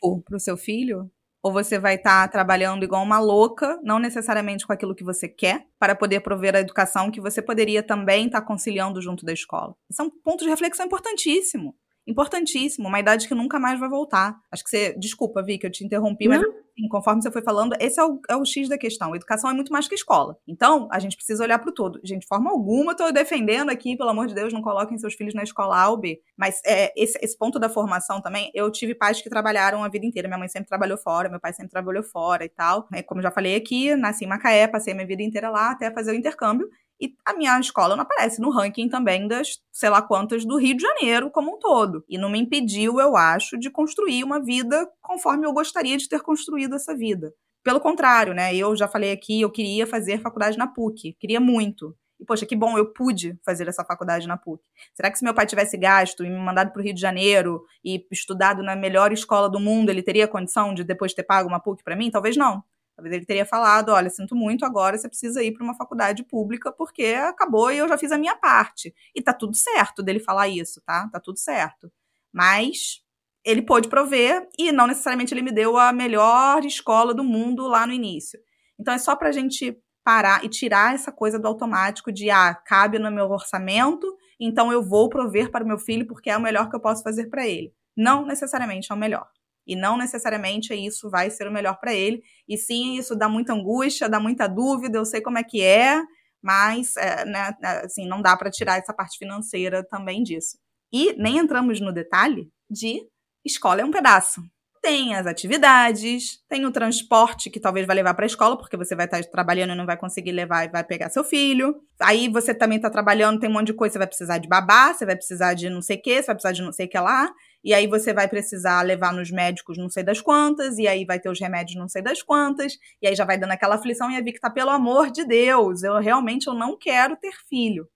tempo para o seu filho? Ou você vai estar tá trabalhando igual uma louca, não necessariamente com aquilo que você quer, para poder prover a educação que você poderia também estar tá conciliando junto da escola. Isso é um ponto de reflexão importantíssimo. Importantíssimo, uma idade que nunca mais vai voltar. Acho que você. Desculpa, Vi, que eu te interrompi, mas assim, conforme você foi falando, esse é o, é o X da questão. Educação é muito mais que escola. Então, a gente precisa olhar para o todo. Gente, de forma alguma, estou defendendo aqui, pelo amor de Deus, não coloquem seus filhos na escola A ou B. Mas é, esse, esse ponto da formação também, eu tive pais que trabalharam a vida inteira. Minha mãe sempre trabalhou fora, meu pai sempre trabalhou fora e tal. É, como já falei aqui, nasci em Macaé, passei minha vida inteira lá até fazer o intercâmbio. E a minha escola não aparece no ranking também das, sei lá quantas, do Rio de Janeiro como um todo. E não me impediu, eu acho, de construir uma vida conforme eu gostaria de ter construído essa vida. Pelo contrário, né? Eu já falei aqui, eu queria fazer faculdade na PUC, queria muito. E, poxa, que bom, eu pude fazer essa faculdade na PUC. Será que se meu pai tivesse gasto e me mandado para o Rio de Janeiro e estudado na melhor escola do mundo, ele teria condição de depois ter pago uma PUC para mim? Talvez não. Talvez ele teria falado: olha, sinto muito, agora você precisa ir para uma faculdade pública porque acabou e eu já fiz a minha parte. E tá tudo certo dele falar isso, tá? Tá tudo certo. Mas ele pôde prover e não necessariamente ele me deu a melhor escola do mundo lá no início. Então é só para a gente parar e tirar essa coisa do automático de ah, cabe no meu orçamento, então eu vou prover para o meu filho porque é o melhor que eu posso fazer para ele. Não necessariamente é o melhor. E não necessariamente isso vai ser o melhor para ele. E sim, isso dá muita angústia, dá muita dúvida, eu sei como é que é, mas é, né, assim, não dá para tirar essa parte financeira também disso. E nem entramos no detalhe de escola é um pedaço. Tem as atividades, tem o transporte que talvez vai levar para a escola, porque você vai estar tá trabalhando e não vai conseguir levar e vai pegar seu filho. Aí você também está trabalhando, tem um monte de coisa, você vai precisar de babá, você vai precisar de não sei o que, você vai precisar de não sei o que lá. E aí você vai precisar levar nos médicos não sei das quantas, e aí vai ter os remédios não sei das quantas, e aí já vai dando aquela aflição e a Vic tá, pelo amor de Deus, eu realmente eu não quero ter filho.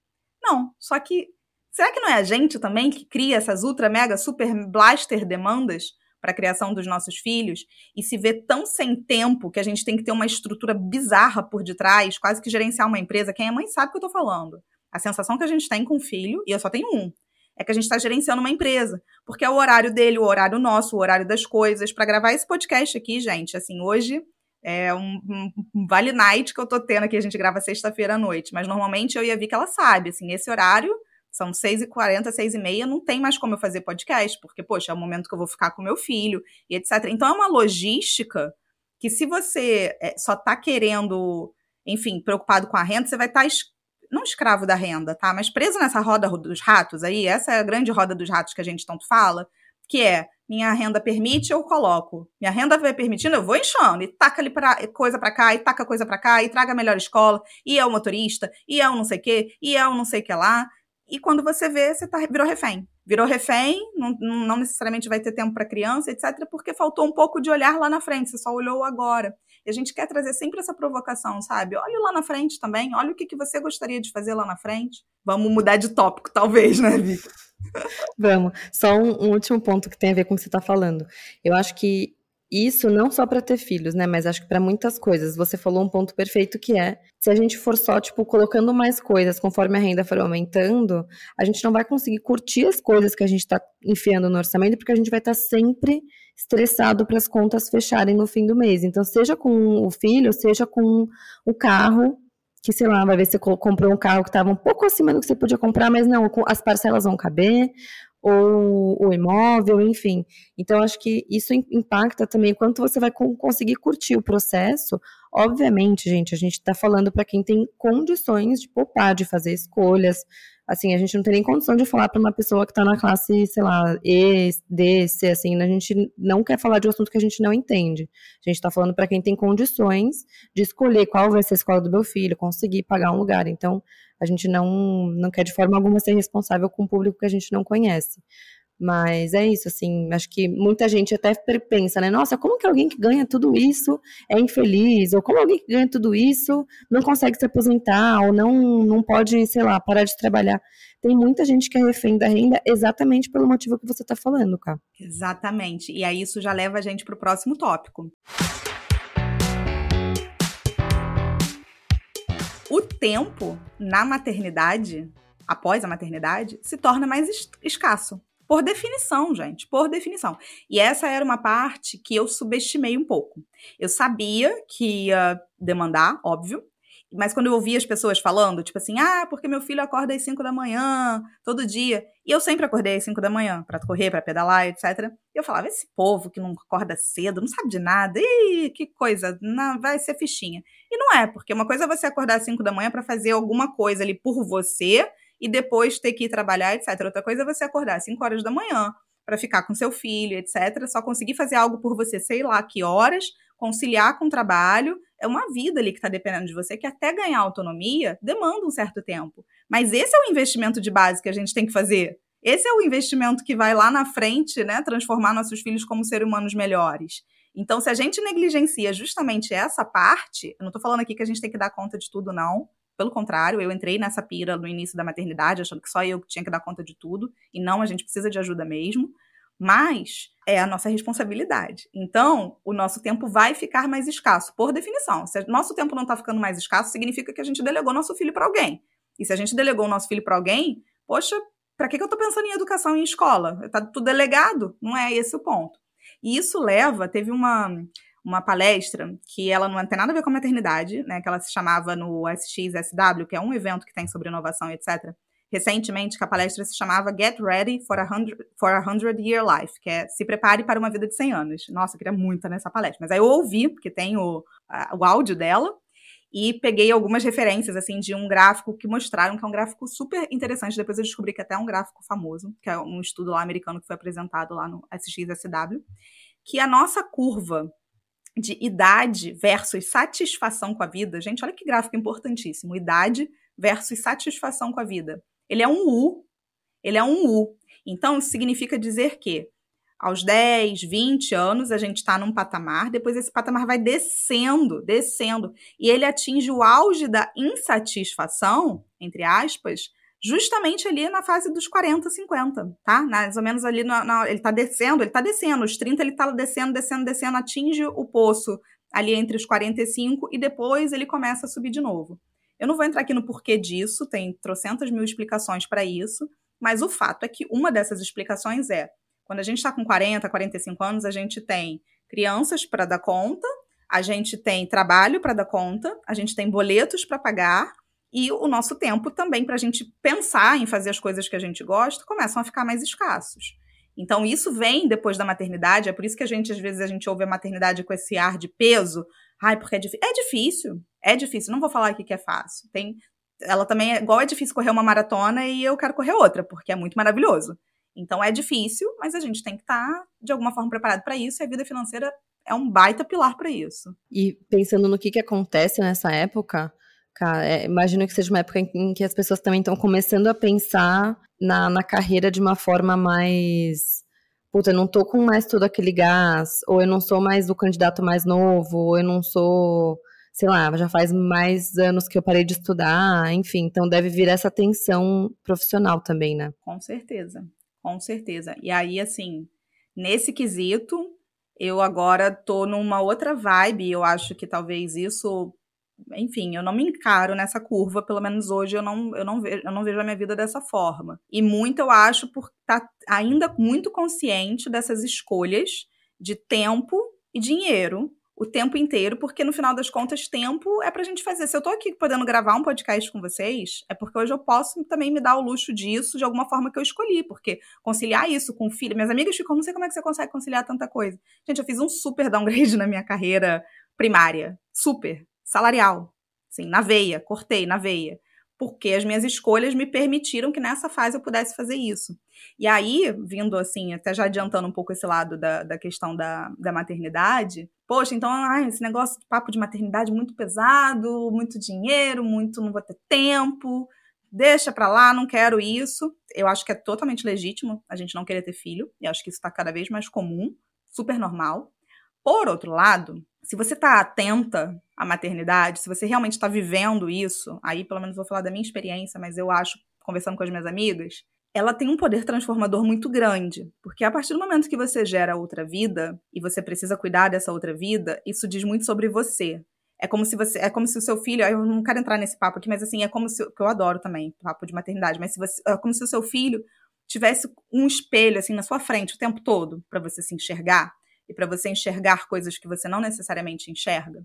Não, só que será que não é a gente também que cria essas ultra mega super blaster demandas para a criação dos nossos filhos e se vê tão sem tempo que a gente tem que ter uma estrutura bizarra por detrás, quase que gerenciar uma empresa. Quem é mãe sabe o que eu tô falando. A sensação que a gente tem com o filho, e eu só tenho um, é que a gente está gerenciando uma empresa. Porque é o horário dele, o horário nosso, o horário das coisas. Para gravar esse podcast aqui, gente, assim, hoje é um, um, vale night que eu tô tendo aqui, a gente grava sexta-feira à noite. Mas normalmente eu ia ver que ela sabe, assim, esse horário são 6h40, 6h30, não tem mais como eu fazer podcast, porque, poxa, é o momento que eu vou ficar com meu filho e etc. Então é uma logística que se você é, só tá querendo, enfim, preocupado com a renda, você vai estar tá não escravo da renda, tá? Mas preso nessa roda dos ratos aí, essa é a grande roda dos ratos que a gente tanto fala, que é minha renda permite, eu coloco. Minha renda vai permitindo, eu vou enchendo. E taca ali pra, coisa para cá, e taca coisa para cá, e traga a melhor escola, e é o motorista, e é o não sei o quê, e é o não sei o que lá. E quando você vê, você tá, virou refém. Virou refém, não, não necessariamente vai ter tempo para criança, etc., porque faltou um pouco de olhar lá na frente, você só olhou agora. E a gente quer trazer sempre essa provocação, sabe? Olha lá na frente também, olha o que, que você gostaria de fazer lá na frente. Vamos mudar de tópico, talvez, né, Vitor? Vamos. Só um, um, último ponto que tem a ver com o que você está falando. Eu acho que isso não só para ter filhos, né, mas acho que para muitas coisas. Você falou um ponto perfeito que é, se a gente for só tipo colocando mais coisas conforme a renda for aumentando, a gente não vai conseguir curtir as coisas que a gente está enfiando no orçamento, porque a gente vai estar tá sempre estressado para as contas fecharem no fim do mês. Então, seja com o filho, seja com o carro, que sei lá, vai ver se você comprou um carro que estava um pouco acima do que você podia comprar, mas não, as parcelas vão caber, ou o imóvel, enfim. Então, acho que isso impacta também quanto você vai conseguir curtir o processo. Obviamente, gente, a gente está falando para quem tem condições de poupar, de fazer escolhas, assim, a gente não tem nem condição de falar para uma pessoa que está na classe, sei lá, E, D, C, assim, a gente não quer falar de um assunto que a gente não entende. A gente está falando para quem tem condições de escolher qual vai ser a escola do meu filho, conseguir pagar um lugar. Então, a gente não, não quer de forma alguma ser responsável com um público que a gente não conhece. Mas é isso, assim, acho que muita gente até pensa, né? Nossa, como que alguém que ganha tudo isso é infeliz? Ou como alguém que ganha tudo isso não consegue se aposentar? Ou não, não pode, sei lá, parar de trabalhar? Tem muita gente que é refém da renda exatamente pelo motivo que você está falando, cara. Exatamente. E aí isso já leva a gente para o próximo tópico. O tempo na maternidade, após a maternidade, se torna mais escasso. Por definição, gente, por definição. E essa era uma parte que eu subestimei um pouco. Eu sabia que ia demandar, óbvio, mas quando eu ouvia as pessoas falando, tipo assim, ah, porque meu filho acorda às 5 da manhã, todo dia. E eu sempre acordei às 5 da manhã, para correr, para pedalar, etc. E eu falava, esse povo que não acorda cedo, não sabe de nada, ih, que coisa, não, vai ser fichinha. E não é, porque uma coisa é você acordar às 5 da manhã para fazer alguma coisa ali por você, e depois ter que ir trabalhar, etc. Outra coisa é você acordar às 5 horas da manhã para ficar com seu filho, etc. Só conseguir fazer algo por você, sei lá que horas, conciliar com o trabalho. É uma vida ali que está dependendo de você, que até ganhar autonomia demanda um certo tempo. Mas esse é o investimento de base que a gente tem que fazer. Esse é o investimento que vai lá na frente, né, transformar nossos filhos como seres humanos melhores. Então, se a gente negligencia justamente essa parte, eu não estou falando aqui que a gente tem que dar conta de tudo, não. Pelo contrário, eu entrei nessa pira no início da maternidade, achando que só eu tinha que dar conta de tudo, e não, a gente precisa de ajuda mesmo. Mas é a nossa responsabilidade. Então, o nosso tempo vai ficar mais escasso, por definição. Se nosso tempo não está ficando mais escasso, significa que a gente delegou nosso filho para alguém. E se a gente delegou o nosso filho para alguém, poxa, para que, que eu estou pensando em educação em escola? Está tudo delegado? Não é esse o ponto. E isso leva, teve uma, uma palestra que ela não tem nada a ver com a maternidade, né? Que ela se chamava no SXSW, que é um evento que tem sobre inovação, etc. Recentemente, que a palestra se chamava Get Ready for a, hundred, for a Hundred Year Life, que é se prepare para uma vida de 100 anos. Nossa, eu queria muito nessa palestra. Mas aí eu ouvi, porque tem o, a, o áudio dela, e peguei algumas referências, assim, de um gráfico que mostraram que é um gráfico super interessante. Depois eu descobri que é até é um gráfico famoso, que é um estudo lá americano que foi apresentado lá no SXSW, que a nossa curva de idade versus satisfação com a vida, gente, olha que gráfico importantíssimo, idade versus satisfação com a vida. Ele é um U, ele é um U. Então, significa dizer que aos 10, 20 anos, a gente está num patamar, depois esse patamar vai descendo, descendo, e ele atinge o auge da insatisfação, entre aspas, justamente ali na fase dos 40, 50, tá? Mais ou menos ali, ele está descendo, ele está descendo, os 30 ele está descendo, descendo, descendo, atinge o poço ali entre os 45 e depois ele começa a subir de novo. Eu não vou entrar aqui no porquê disso, tem trocentas mil explicações para isso, mas o fato é que uma dessas explicações é quando a gente está com 40, 45 anos, a gente tem crianças para dar conta, a gente tem trabalho para dar conta, a gente tem boletos para pagar e o nosso tempo também para a gente pensar em fazer as coisas que a gente gosta começam a ficar mais escassos. Então isso vem depois da maternidade, é por isso que a gente às vezes a gente ouve a maternidade com esse ar de peso. Ai, porque é difícil. É difícil. É difícil. Não vou falar aqui que é fácil. Tem ela também é igual é difícil correr uma maratona e eu quero correr outra, porque é muito maravilhoso. Então é difícil, mas a gente tem que estar tá, de alguma forma preparado para isso e a vida financeira é um baita pilar para isso. E pensando no que, que acontece nessa época, cara, é, imagino que seja uma época em, em que as pessoas também estão começando a pensar na, na carreira de uma forma mais puta, eu não tô com mais todo aquele gás, ou eu não sou mais o candidato mais novo, ou eu não sou, sei lá, já faz mais anos que eu parei de estudar, enfim, então deve vir essa tensão profissional também, né? Com certeza. Com certeza. E aí, assim, nesse quesito, eu agora tô numa outra vibe. Eu acho que talvez isso. Enfim, eu não me encaro nessa curva, pelo menos hoje eu não, eu não, vejo, eu não vejo a minha vida dessa forma. E muito eu acho por estar tá ainda muito consciente dessas escolhas de tempo e dinheiro o tempo inteiro, porque no final das contas, tempo é pra gente fazer. Se eu tô aqui podendo gravar um podcast com vocês, é porque hoje eu posso também me dar o luxo disso de alguma forma que eu escolhi, porque conciliar isso com o filho, minhas amigas ficam, não sei como é que você consegue conciliar tanta coisa. Gente, eu fiz um super downgrade na minha carreira primária, super, salarial, assim, na veia, cortei na veia porque as minhas escolhas me permitiram que nessa fase eu pudesse fazer isso. E aí, vindo assim, até já adiantando um pouco esse lado da, da questão da, da maternidade, poxa, então, ai, esse negócio de papo de maternidade muito pesado, muito dinheiro, muito não vou ter tempo, deixa pra lá, não quero isso. Eu acho que é totalmente legítimo a gente não querer ter filho, e acho que isso está cada vez mais comum, super normal. Por outro lado, se você está atenta à maternidade, se você realmente está vivendo isso, aí pelo menos vou falar da minha experiência, mas eu acho, conversando com as minhas amigas, ela tem um poder transformador muito grande. Porque a partir do momento que você gera outra vida e você precisa cuidar dessa outra vida, isso diz muito sobre você. É como se você, é como se o seu filho, eu não quero entrar nesse papo aqui, mas assim, é como se, que eu adoro também, papo de maternidade, mas se você, é como se o seu filho tivesse um espelho assim na sua frente o tempo todo para você se enxergar e para você enxergar coisas que você não necessariamente enxerga.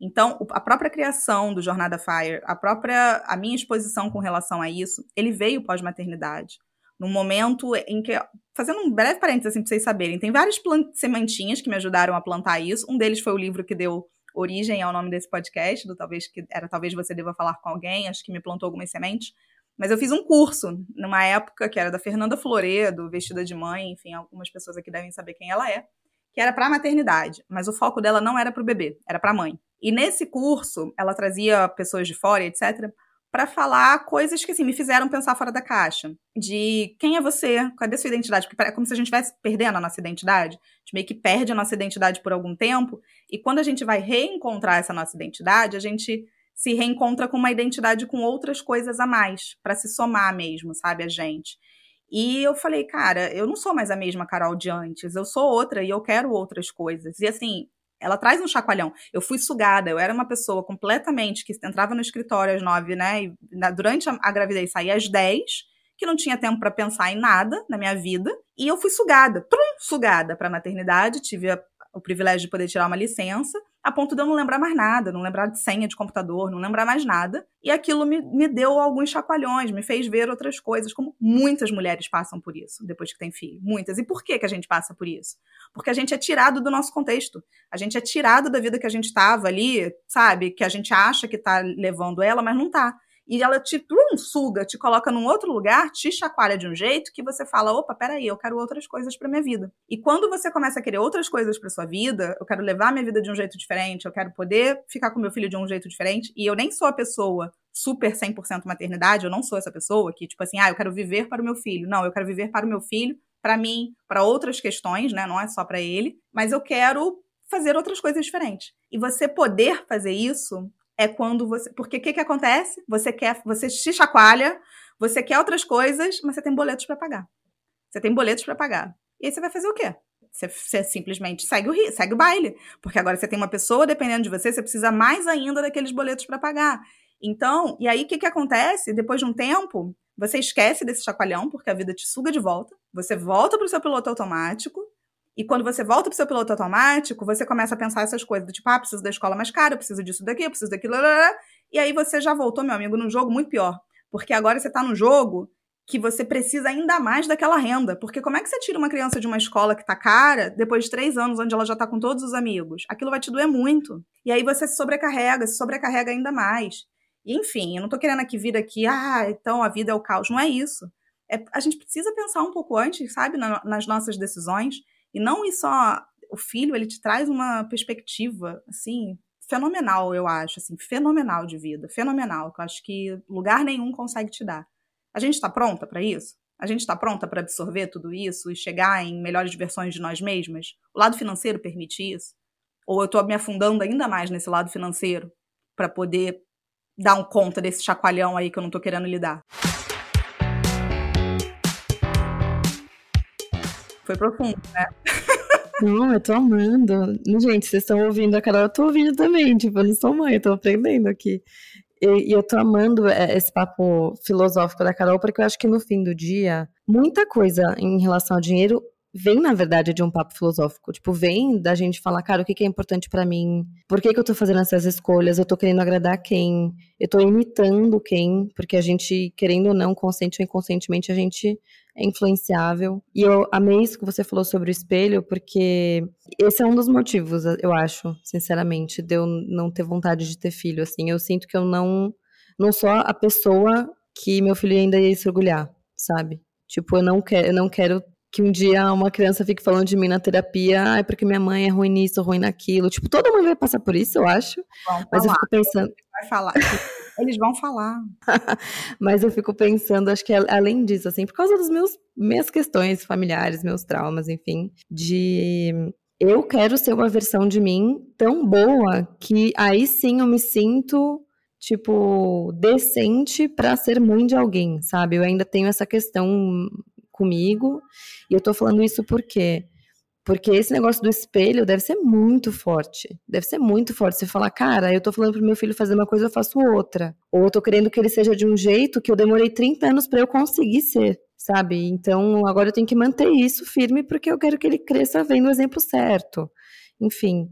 Então, a própria criação do Jornada Fire, a própria a minha exposição com relação a isso, ele veio pós-maternidade. Num momento em que, fazendo um breve parênteses assim para vocês saberem, tem várias sementinhas que me ajudaram a plantar isso. Um deles foi o livro que deu origem ao nome desse podcast, do talvez que era talvez você deva falar com alguém, acho que me plantou algumas sementes. Mas eu fiz um curso numa época que era da Fernanda Floredo, vestida de mãe, enfim, algumas pessoas aqui devem saber quem ela é que era para maternidade, mas o foco dela não era para o bebê, era para a mãe. E nesse curso, ela trazia pessoas de fora, etc, para falar coisas que assim me fizeram pensar fora da caixa, de quem é você, cadê sua identidade, porque é como se a gente estivesse perdendo a nossa identidade, a gente meio que perde a nossa identidade por algum tempo, e quando a gente vai reencontrar essa nossa identidade, a gente se reencontra com uma identidade com outras coisas a mais, para se somar mesmo, sabe, a gente. E eu falei, cara, eu não sou mais a mesma Carol de antes, eu sou outra e eu quero outras coisas. E assim, ela traz um chacoalhão. Eu fui sugada, eu era uma pessoa completamente que entrava no escritório às nove, né? E durante a, a gravidez saía às dez, que não tinha tempo para pensar em nada na minha vida. E eu fui sugada, trum, sugada para a maternidade. Tive a, o privilégio de poder tirar uma licença a ponto de eu não lembrar mais nada, não lembrar de senha de computador, não lembrar mais nada. E aquilo me, me deu alguns chacoalhões, me fez ver outras coisas, como muitas mulheres passam por isso depois que tem filho. Muitas. E por que, que a gente passa por isso? Porque a gente é tirado do nosso contexto. A gente é tirado da vida que a gente estava ali, sabe? Que a gente acha que está levando ela, mas não está e ela te trum, suga, te coloca num outro lugar, te chacoalha de um jeito que você fala: opa, peraí, eu quero outras coisas para minha vida. E quando você começa a querer outras coisas para sua vida, eu quero levar minha vida de um jeito diferente, eu quero poder ficar com meu filho de um jeito diferente, e eu nem sou a pessoa super 100% maternidade, eu não sou essa pessoa que, tipo assim, ah, eu quero viver para o meu filho. Não, eu quero viver para o meu filho, para mim, para outras questões, né? Não é só para ele, mas eu quero fazer outras coisas diferentes. E você poder fazer isso é quando você. Porque o que, que acontece? Você quer, você se chacoalha, você quer outras coisas, mas você tem boletos para pagar. Você tem boletos para pagar. E aí você vai fazer o quê? Você, você, simplesmente segue o, segue o baile. Porque agora você tem uma pessoa dependendo de você, você precisa mais ainda daqueles boletos para pagar. Então, e aí o que, que acontece? Depois de um tempo, você esquece desse chacoalhão, porque a vida te suga de volta. Você volta para o seu piloto automático e quando você volta pro seu piloto automático, você começa a pensar essas coisas, do tipo, ah, preciso da escola mais cara, eu preciso disso daqui, eu preciso daquilo, e aí você já voltou, meu amigo, num jogo muito pior. Porque agora você tá num jogo que você precisa ainda mais daquela renda. Porque como é que você tira uma criança de uma escola que tá cara, depois de três anos, onde ela já tá com todos os amigos? Aquilo vai te doer muito. E aí você se sobrecarrega, se sobrecarrega ainda mais. E, enfim, eu não tô querendo aqui vir aqui, ah, então a vida é o caos. Não é isso. É, a gente precisa pensar um pouco antes, sabe, na, nas nossas decisões. E não ir só o filho, ele te traz uma perspectiva, assim, fenomenal, eu acho, assim, fenomenal de vida, fenomenal, que eu acho que lugar nenhum consegue te dar. A gente está pronta para isso? A gente está pronta para absorver tudo isso e chegar em melhores versões de nós mesmas? O lado financeiro permite isso? Ou eu estou me afundando ainda mais nesse lado financeiro para poder dar um conta desse chacoalhão aí que eu não estou querendo lidar? Foi profundo, né? Não, eu tô amando. Gente, vocês estão ouvindo a Carol, eu tô ouvindo também. Tipo, eu não sou mãe, eu tô aprendendo aqui. E, e eu tô amando é, esse papo filosófico da Carol, porque eu acho que no fim do dia, muita coisa em relação ao dinheiro vem, na verdade, de um papo filosófico. Tipo, vem da gente falar, cara, o que, que é importante para mim? Por que, que eu tô fazendo essas escolhas? Eu tô querendo agradar quem? Eu tô imitando quem? Porque a gente, querendo ou não, consciente ou inconscientemente, a gente é influenciável. E eu amei isso que você falou sobre o espelho, porque esse é um dos motivos, eu acho, sinceramente, de eu não ter vontade de ter filho. Assim, eu sinto que eu não, não sou a pessoa que meu filho ainda ia se orgulhar, sabe? Tipo, eu não quero, eu não quero que um dia uma criança fique falando de mim na terapia, ai, porque minha mãe é ruim nisso, ruim naquilo. Tipo, toda mãe vai passar por isso, eu acho. Mas eu fico pensando. Vai falar. Eles vão falar. Mas eu fico pensando, acho que além disso, assim, por causa das meus, minhas questões familiares, meus traumas, enfim, de eu quero ser uma versão de mim tão boa que aí sim eu me sinto tipo decente para ser mãe de alguém, sabe? Eu ainda tenho essa questão comigo. E eu tô falando isso porque porque esse negócio do espelho deve ser muito forte. Deve ser muito forte. Você falar, cara, eu tô falando pro meu filho fazer uma coisa, eu faço outra. Ou eu tô querendo que ele seja de um jeito que eu demorei 30 anos para eu conseguir ser, sabe? Então agora eu tenho que manter isso firme porque eu quero que ele cresça vendo o exemplo certo. Enfim.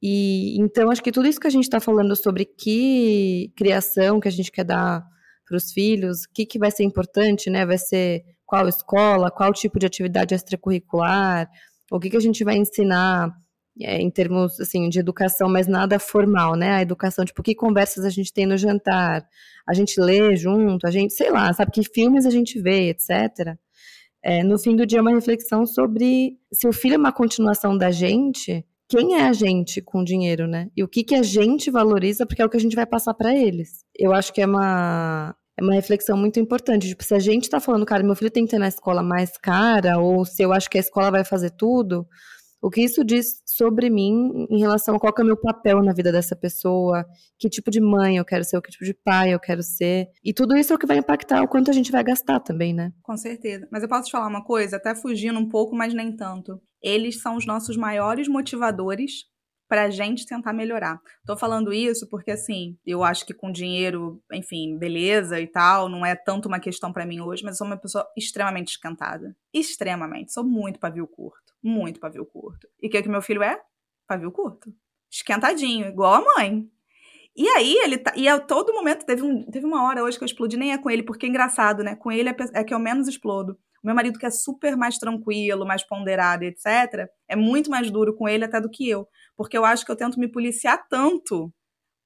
E então acho que tudo isso que a gente está falando sobre que criação que a gente quer dar para os filhos, o que, que vai ser importante, né? Vai ser qual escola, qual tipo de atividade extracurricular, o que, que a gente vai ensinar é, em termos assim de educação, mas nada formal, né? A educação, tipo, que conversas a gente tem no jantar, a gente lê junto, a gente, sei lá, sabe que filmes a gente vê, etc. É, no fim do dia, uma reflexão sobre se o filho é uma continuação da gente, quem é a gente com dinheiro, né? E o que, que a gente valoriza, porque é o que a gente vai passar para eles. Eu acho que é uma, é uma reflexão muito importante. Tipo, se a gente tá falando, cara, meu filho tem que ter na escola mais cara, ou se eu acho que a escola vai fazer tudo, O que isso diz sobre mim em relação a qual é o meu papel na vida dessa pessoa, que tipo de mãe eu quero ser, que tipo de pai eu quero ser. E tudo isso é o que vai impactar o quanto a gente vai gastar também, né? Com certeza. Mas eu posso te falar uma coisa, até fugindo um pouco, mas nem tanto. Eles são os nossos maiores motivadores para a gente tentar melhorar. Tô falando isso porque, assim, eu acho que com dinheiro, enfim, beleza e tal, não é tanto uma questão para mim hoje, mas eu sou uma pessoa extremamente esquentada. Extremamente. Sou muito pavio curto. Muito pavio curto. E o que, é que meu filho é? Pavio curto. Esquentadinho, igual a mãe. E aí, ele tá. E a todo momento, teve, um, teve uma hora hoje que eu explodi, nem é com ele, porque é engraçado, né? Com ele é, é que eu menos explodo. O meu marido, que é super mais tranquilo, mais ponderado, etc., é muito mais duro com ele até do que eu porque eu acho que eu tento me policiar tanto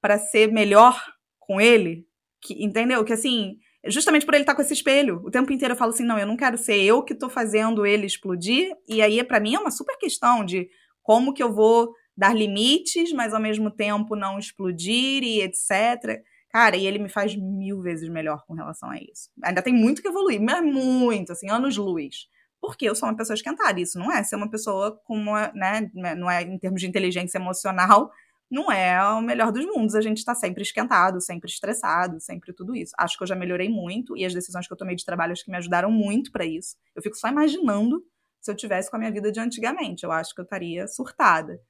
para ser melhor com ele, que entendeu? Que assim, justamente por ele estar tá com esse espelho, o tempo inteiro eu falo assim, não, eu não quero ser eu que estou fazendo ele explodir, e aí para mim é uma super questão de como que eu vou dar limites, mas ao mesmo tempo não explodir e etc. Cara, e ele me faz mil vezes melhor com relação a isso. Ainda tem muito que evoluir, mas muito, assim, anos luz porque eu sou uma pessoa esquentada. Isso não é ser uma pessoa com uma, né, não é em termos de inteligência emocional, não é o melhor dos mundos. A gente está sempre esquentado, sempre estressado, sempre tudo isso. Acho que eu já melhorei muito e as decisões que eu tomei de trabalho acho que me ajudaram muito para isso. Eu fico só imaginando se eu tivesse com a minha vida de antigamente. Eu acho que eu estaria surtada.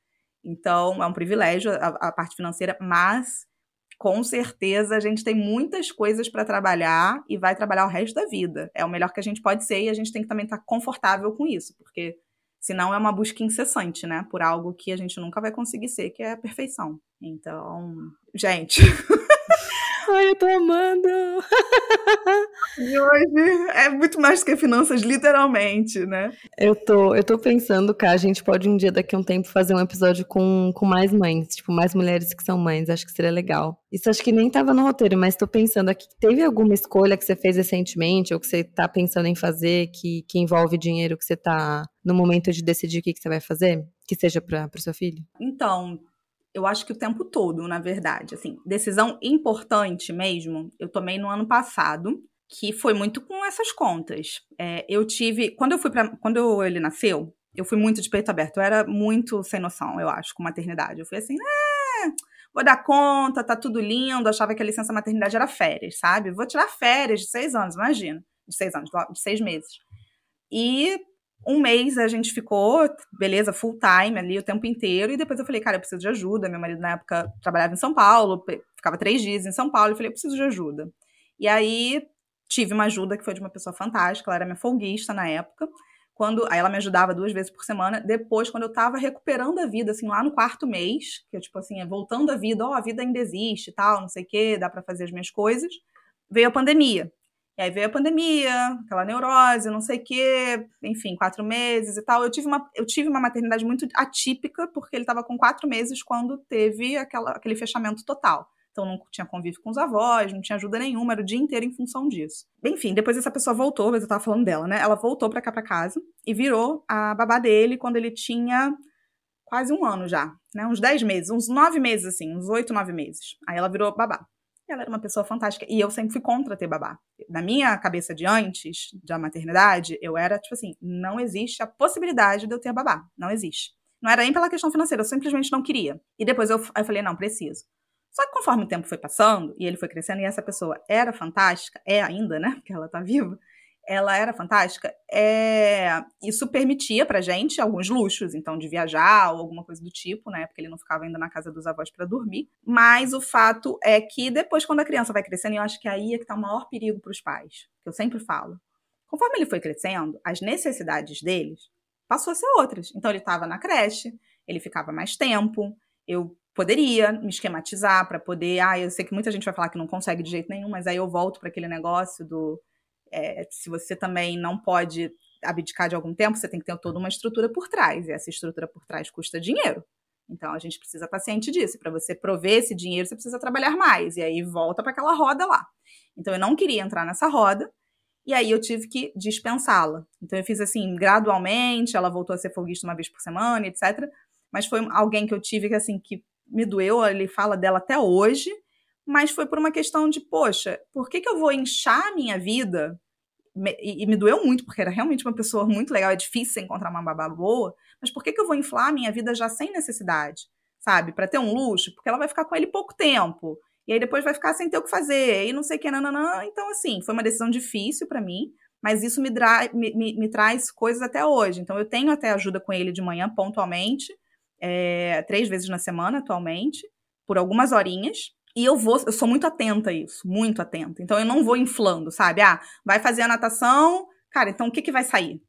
Então, é um privilégio a, a parte financeira, mas com certeza a gente tem muitas coisas para trabalhar e vai trabalhar o resto da vida. É o melhor que a gente pode ser e a gente tem que também estar tá confortável com isso, porque senão é uma busca incessante, né, por algo que a gente nunca vai conseguir ser, que é a perfeição. Então, gente, Ai, eu tô amando! De hoje é muito mais do que finanças, literalmente, né? Eu tô, eu tô pensando que a gente pode um dia, daqui a um tempo, fazer um episódio com, com mais mães, tipo, mais mulheres que são mães. Acho que seria legal. Isso acho que nem tava no roteiro, mas tô pensando aqui. Teve alguma escolha que você fez recentemente, ou que você tá pensando em fazer, que, que envolve dinheiro, que você tá no momento de decidir o que, que você vai fazer? Que seja para o seu filho? Então, eu acho que o tempo todo, na verdade. Assim, decisão importante mesmo, eu tomei no ano passado, que foi muito com essas contas. É, eu tive. Quando eu fui para Quando eu, ele nasceu, eu fui muito de peito aberto. Eu era muito sem noção, eu acho, com maternidade. Eu fui assim, é, vou dar conta, tá tudo lindo. achava que a licença maternidade era férias, sabe? Vou tirar férias de seis anos, imagina. De seis anos, de seis meses. E um mês a gente ficou, beleza, full time ali o tempo inteiro, e depois eu falei, cara, eu preciso de ajuda. Meu marido na época trabalhava em São Paulo, ficava três dias em São Paulo, eu falei, eu preciso de ajuda. E aí tive uma ajuda que foi de uma pessoa fantástica, ela era minha folguista na época. Quando, aí ela me ajudava duas vezes por semana. Depois, quando eu tava recuperando a vida, assim, lá no quarto mês, que eu, tipo assim, voltando a vida, ó, oh, a vida ainda existe tal, não sei o quê, dá para fazer as minhas coisas, veio a pandemia. E aí veio a pandemia, aquela neurose, não sei o quê, enfim, quatro meses e tal. Eu tive uma, eu tive uma maternidade muito atípica, porque ele estava com quatro meses quando teve aquela, aquele fechamento total. Então não tinha convívio com os avós, não tinha ajuda nenhuma, era o dia inteiro em função disso. Enfim, depois essa pessoa voltou, mas eu tava falando dela, né? Ela voltou pra cá pra casa e virou a babá dele quando ele tinha quase um ano já, né? Uns dez meses, uns nove meses assim, uns oito, nove meses. Aí ela virou babá. Ela era uma pessoa fantástica. E eu sempre fui contra ter babá. Na minha cabeça de antes da maternidade, eu era tipo assim: não existe a possibilidade de eu ter babá. Não existe. Não era nem pela questão financeira, eu simplesmente não queria. E depois eu, eu falei: não, preciso. Só que conforme o tempo foi passando e ele foi crescendo, e essa pessoa era fantástica, é ainda, né? Porque ela tá viva ela era fantástica, é... isso permitia pra gente alguns luxos, então de viajar ou alguma coisa do tipo, né? Porque ele não ficava ainda na casa dos avós para dormir. Mas o fato é que depois, quando a criança vai crescendo, eu acho que aí é que tá o maior perigo para os pais, que eu sempre falo. Conforme ele foi crescendo, as necessidades deles passou a ser outras. Então ele estava na creche, ele ficava mais tempo, eu poderia me esquematizar para poder, ah, eu sei que muita gente vai falar que não consegue de jeito nenhum, mas aí eu volto para aquele negócio do é, se você também não pode abdicar de algum tempo, você tem que ter toda uma estrutura por trás, e essa estrutura por trás custa dinheiro. Então a gente precisa estar ciente disso. Para você prover esse dinheiro, você precisa trabalhar mais, e aí volta para aquela roda lá. Então eu não queria entrar nessa roda, e aí eu tive que dispensá-la. Então eu fiz assim, gradualmente, ela voltou a ser folguista uma vez por semana, etc. Mas foi alguém que eu tive que assim que me doeu, ele fala dela até hoje, mas foi por uma questão de, poxa, por que, que eu vou inchar a minha vida e, e, me doeu muito, porque era realmente uma pessoa muito legal, é difícil encontrar uma babá boa, mas por que, que eu vou inflar a minha vida já sem necessidade? Sabe? Para ter um luxo, porque ela vai ficar com ele pouco tempo. E aí depois vai ficar sem ter o que fazer, e não sei o que, nananã. Então, assim, foi uma decisão difícil para mim, mas isso me, me, me, me, traz coisas até hoje. Então, eu tenho até ajuda com ele de manhã, pontualmente, é, três vezes na semana atualmente, por algumas horinhas. E eu vou, eu sou muito atenta a isso, muito atenta. Então eu não vou inflando, sabe? Ah, vai fazer a natação, cara, então o que, que vai sair?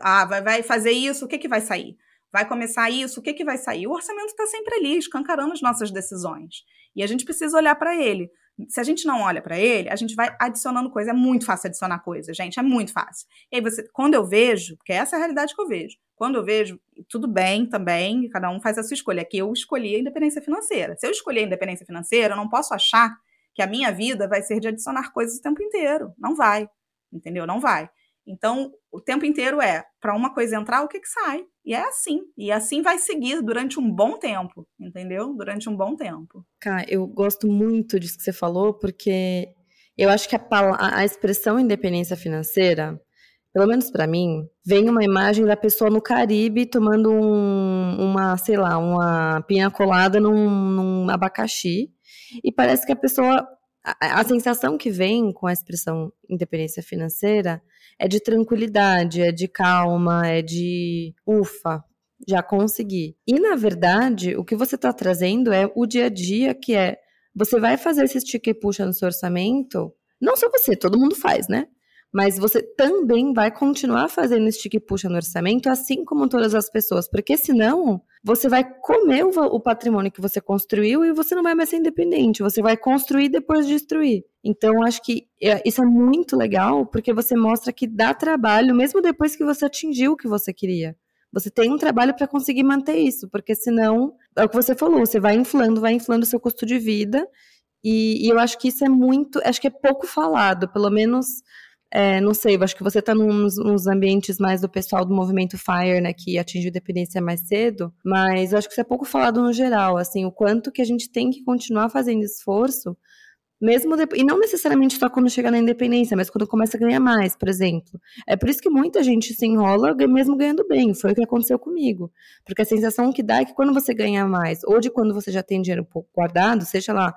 Ah, vai, vai fazer isso, o que, que vai sair? Vai começar isso, o que, que vai sair? O orçamento está sempre ali, escancarando as nossas decisões. E a gente precisa olhar para ele. Se a gente não olha para ele, a gente vai adicionando coisa. É muito fácil adicionar coisa, gente. É muito fácil. E aí você, quando eu vejo, porque essa é a realidade que eu vejo, quando eu vejo, tudo bem também, cada um faz a sua escolha. Aqui eu escolhi a independência financeira. Se eu escolher a independência financeira, eu não posso achar que a minha vida vai ser de adicionar coisas o tempo inteiro. Não vai. Entendeu? Não vai. Então, o tempo inteiro é para uma coisa entrar, o que, que sai? E é assim. E assim vai seguir durante um bom tempo, entendeu? Durante um bom tempo. Cara, eu gosto muito disso que você falou, porque eu acho que a, a expressão independência financeira pelo menos para mim, vem uma imagem da pessoa no Caribe tomando um, uma, sei lá, uma pinha colada num, num abacaxi. E parece que a pessoa. A, a, sensação que vem com a expressão independência financeira é de tranquilidade, é de calma, é de ufa, já consegui. E na verdade, o que você está trazendo é o dia a dia, que é você vai fazer esse stick e puxa no seu orçamento. Não só você, todo mundo faz, né? Mas você também vai continuar fazendo esse e puxa no orçamento, assim como todas as pessoas, porque senão você vai comer o, o, patrimônio que você construiu e você não vai mais ser independente, você vai construir e depois destruir. Então, acho que é, isso é muito legal, porque você mostra que dá trabalho, mesmo depois que você atingiu o que você queria. Você tem um trabalho para conseguir manter isso, porque senão, é o que você falou, você vai inflando, vai inflando o seu custo de vida, e, e eu acho que isso é muito, acho que é pouco falado, pelo menos é, não sei, acho que você está nos, nos, ambientes mais do pessoal do movimento FIRE, né, que atingiu dependência mais cedo, mas eu acho que isso é pouco falado no geral, assim, o quanto que a gente tem que continuar fazendo esforço, mesmo e não necessariamente só quando chega na independência, mas quando começa a ganhar mais, por exemplo. É por isso que muita gente se enrola mesmo ganhando bem, foi o que aconteceu comigo. Porque a sensação que dá é que quando você ganha mais, ou de quando você já tem dinheiro pouco guardado, seja lá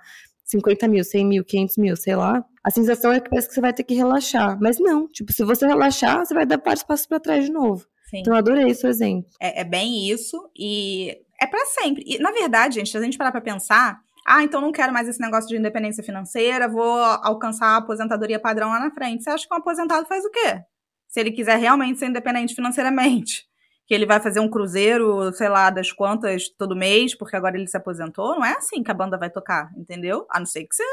50 mil, 100 mil, 500 mil, sei lá, a sensação é que parece que você vai ter que relaxar. Mas não, tipo, se você relaxar, você vai dar vários passos para trás de novo. Sim. Então, eu adorei esse exemplo. É, é bem isso, e é para sempre. E, na verdade, gente, se a gente parar pra pensar, ah, então não quero mais esse negócio de independência financeira, vou alcançar a aposentadoria padrão lá na frente. Você acha que um aposentado faz o quê? Se ele quiser realmente ser independente financeiramente que ele vai fazer um cruzeiro, sei lá, das quantas todo mês, porque agora ele se aposentou. Não é assim que a banda vai tocar, entendeu? A não ser que você,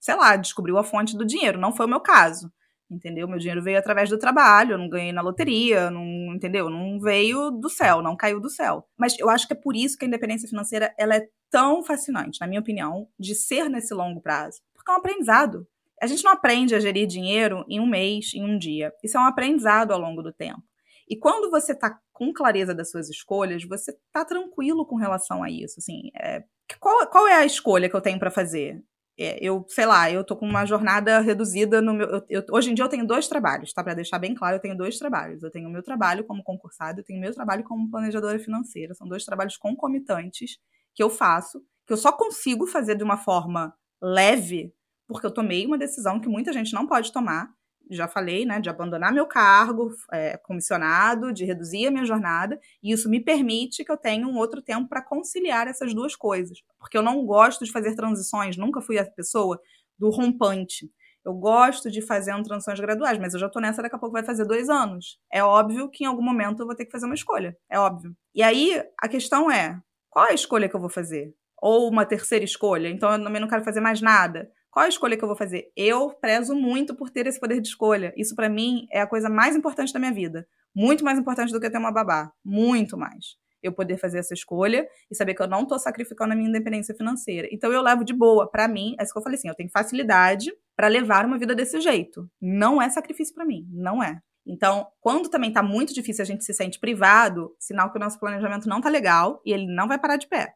sei lá, descobriu a fonte do dinheiro. Não foi o meu caso, entendeu? Meu dinheiro veio através do trabalho, eu não ganhei na loteria, não, entendeu? Não veio do céu, não caiu do céu. Mas eu acho que é por isso que a independência financeira ela é tão fascinante, na minha opinião, de ser nesse longo prazo. Porque é um aprendizado. A gente não aprende a gerir dinheiro em um mês, em um dia. Isso é um aprendizado ao longo do tempo. E quando você está com clareza das suas escolhas, você está tranquilo com relação a isso. Assim, é, qual, qual é a escolha que eu tenho para fazer? É, eu, sei lá, eu tô com uma jornada reduzida no meu. Eu, eu, hoje em dia eu tenho dois trabalhos, tá? Para deixar bem claro, eu tenho dois trabalhos. Eu tenho o meu trabalho como concursado, eu tenho o meu trabalho como planejadora financeira. São dois trabalhos concomitantes que eu faço, que eu só consigo fazer de uma forma leve, porque eu tomei uma decisão que muita gente não pode tomar, já falei, né, de abandonar meu cargo é, comissionado, de reduzir a minha jornada, e isso me permite que eu tenha um outro tempo para conciliar essas duas coisas, porque eu não gosto de fazer transições, nunca fui a pessoa do rompante. Eu gosto de fazer transições graduais, mas eu já estou nessa, daqui a pouco vai fazer dois anos. É óbvio que em algum momento eu vou ter que fazer uma escolha, é óbvio. E aí a questão é, qual é a escolha que eu vou fazer? Ou uma terceira escolha, então eu também não quero fazer mais nada qual a escolha que eu vou fazer? Eu prezo muito por ter esse poder de escolha. Isso para mim é a coisa mais importante da minha vida. Muito mais importante do que ter uma babá. Muito mais. Eu poder fazer essa escolha e saber que eu não tô sacrificando a minha independência financeira. Então eu levo de boa. Para mim, é isso que eu falei assim, eu tenho facilidade para levar uma vida desse jeito. Não é sacrifício para mim, não é. Então, quando também tá muito difícil, a gente se sente privado, sinal que o nosso planejamento não tá legal e ele não vai parar de pé.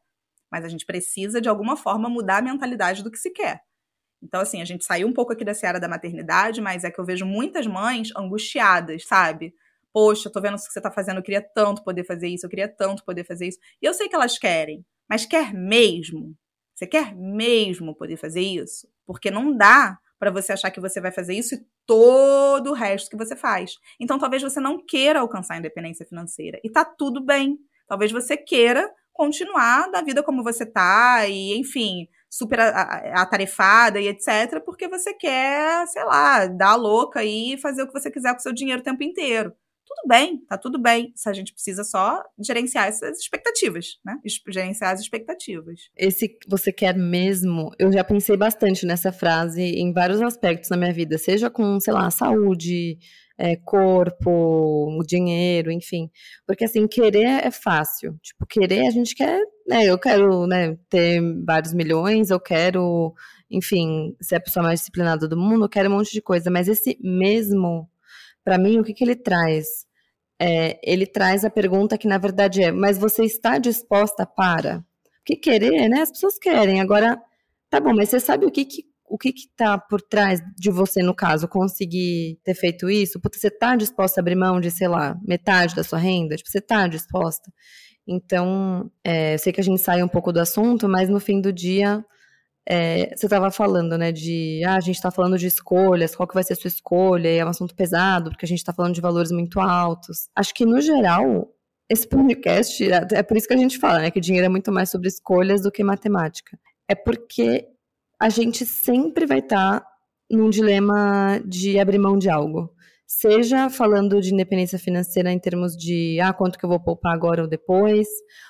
Mas a gente precisa de alguma forma mudar a mentalidade do que se quer. Então, assim, a gente saiu um pouco aqui da seara da maternidade, mas é que eu vejo muitas mães angustiadas, sabe? Poxa, tô vendo o que você tá fazendo, eu queria tanto poder fazer isso, eu queria tanto poder fazer isso. E eu sei que elas querem, mas quer mesmo? Você quer mesmo poder fazer isso? Porque não dá para você achar que você vai fazer isso e todo o resto que você faz. Então, talvez você não queira alcançar a independência financeira. E tá tudo bem. Talvez você queira continuar da vida como você tá e, enfim, super atarefada e etc, porque você quer, sei lá, dar a louca e fazer o que você quiser com o seu dinheiro o tempo inteiro tudo bem, tá tudo bem. Se a gente precisa só gerenciar essas expectativas, né? Gerenciar as expectativas. Esse você quer mesmo, eu já pensei bastante nessa frase em vários aspectos na minha vida, seja com, sei lá, saúde, é, corpo, dinheiro, enfim. Porque assim, querer é fácil. Tipo, querer a gente quer, né? Eu quero né, ter vários milhões, eu quero, enfim, ser a pessoa mais disciplinada do mundo, eu quero um monte de coisa. Mas esse mesmo para mim, o que, que ele traz? É, ele traz a pergunta que, na verdade, é: mas você está disposta para? Porque querer, né? As pessoas querem. Agora, tá bom, mas você sabe o que, que o que está por trás de você, no caso, conseguir ter feito isso? Porque você está disposta a abrir mão de, sei lá, metade da sua renda? Tipo, você está disposta? Então, é, eu sei que a gente sai um pouco do assunto, mas no fim do dia, é, você estava falando, né, de ah, a gente está falando de escolhas, qual que vai ser a sua escolha, e é um assunto pesado, porque a gente está falando de valores muito altos. Acho que, no geral, esse podcast, é, é por isso que a gente fala, né, que dinheiro é muito mais sobre escolhas do que matemática. É porque a gente sempre vai estar tá num dilema de abrir mão de algo seja falando de independência financeira em termos de ah, quanto que eu vou poupar agora ou depois,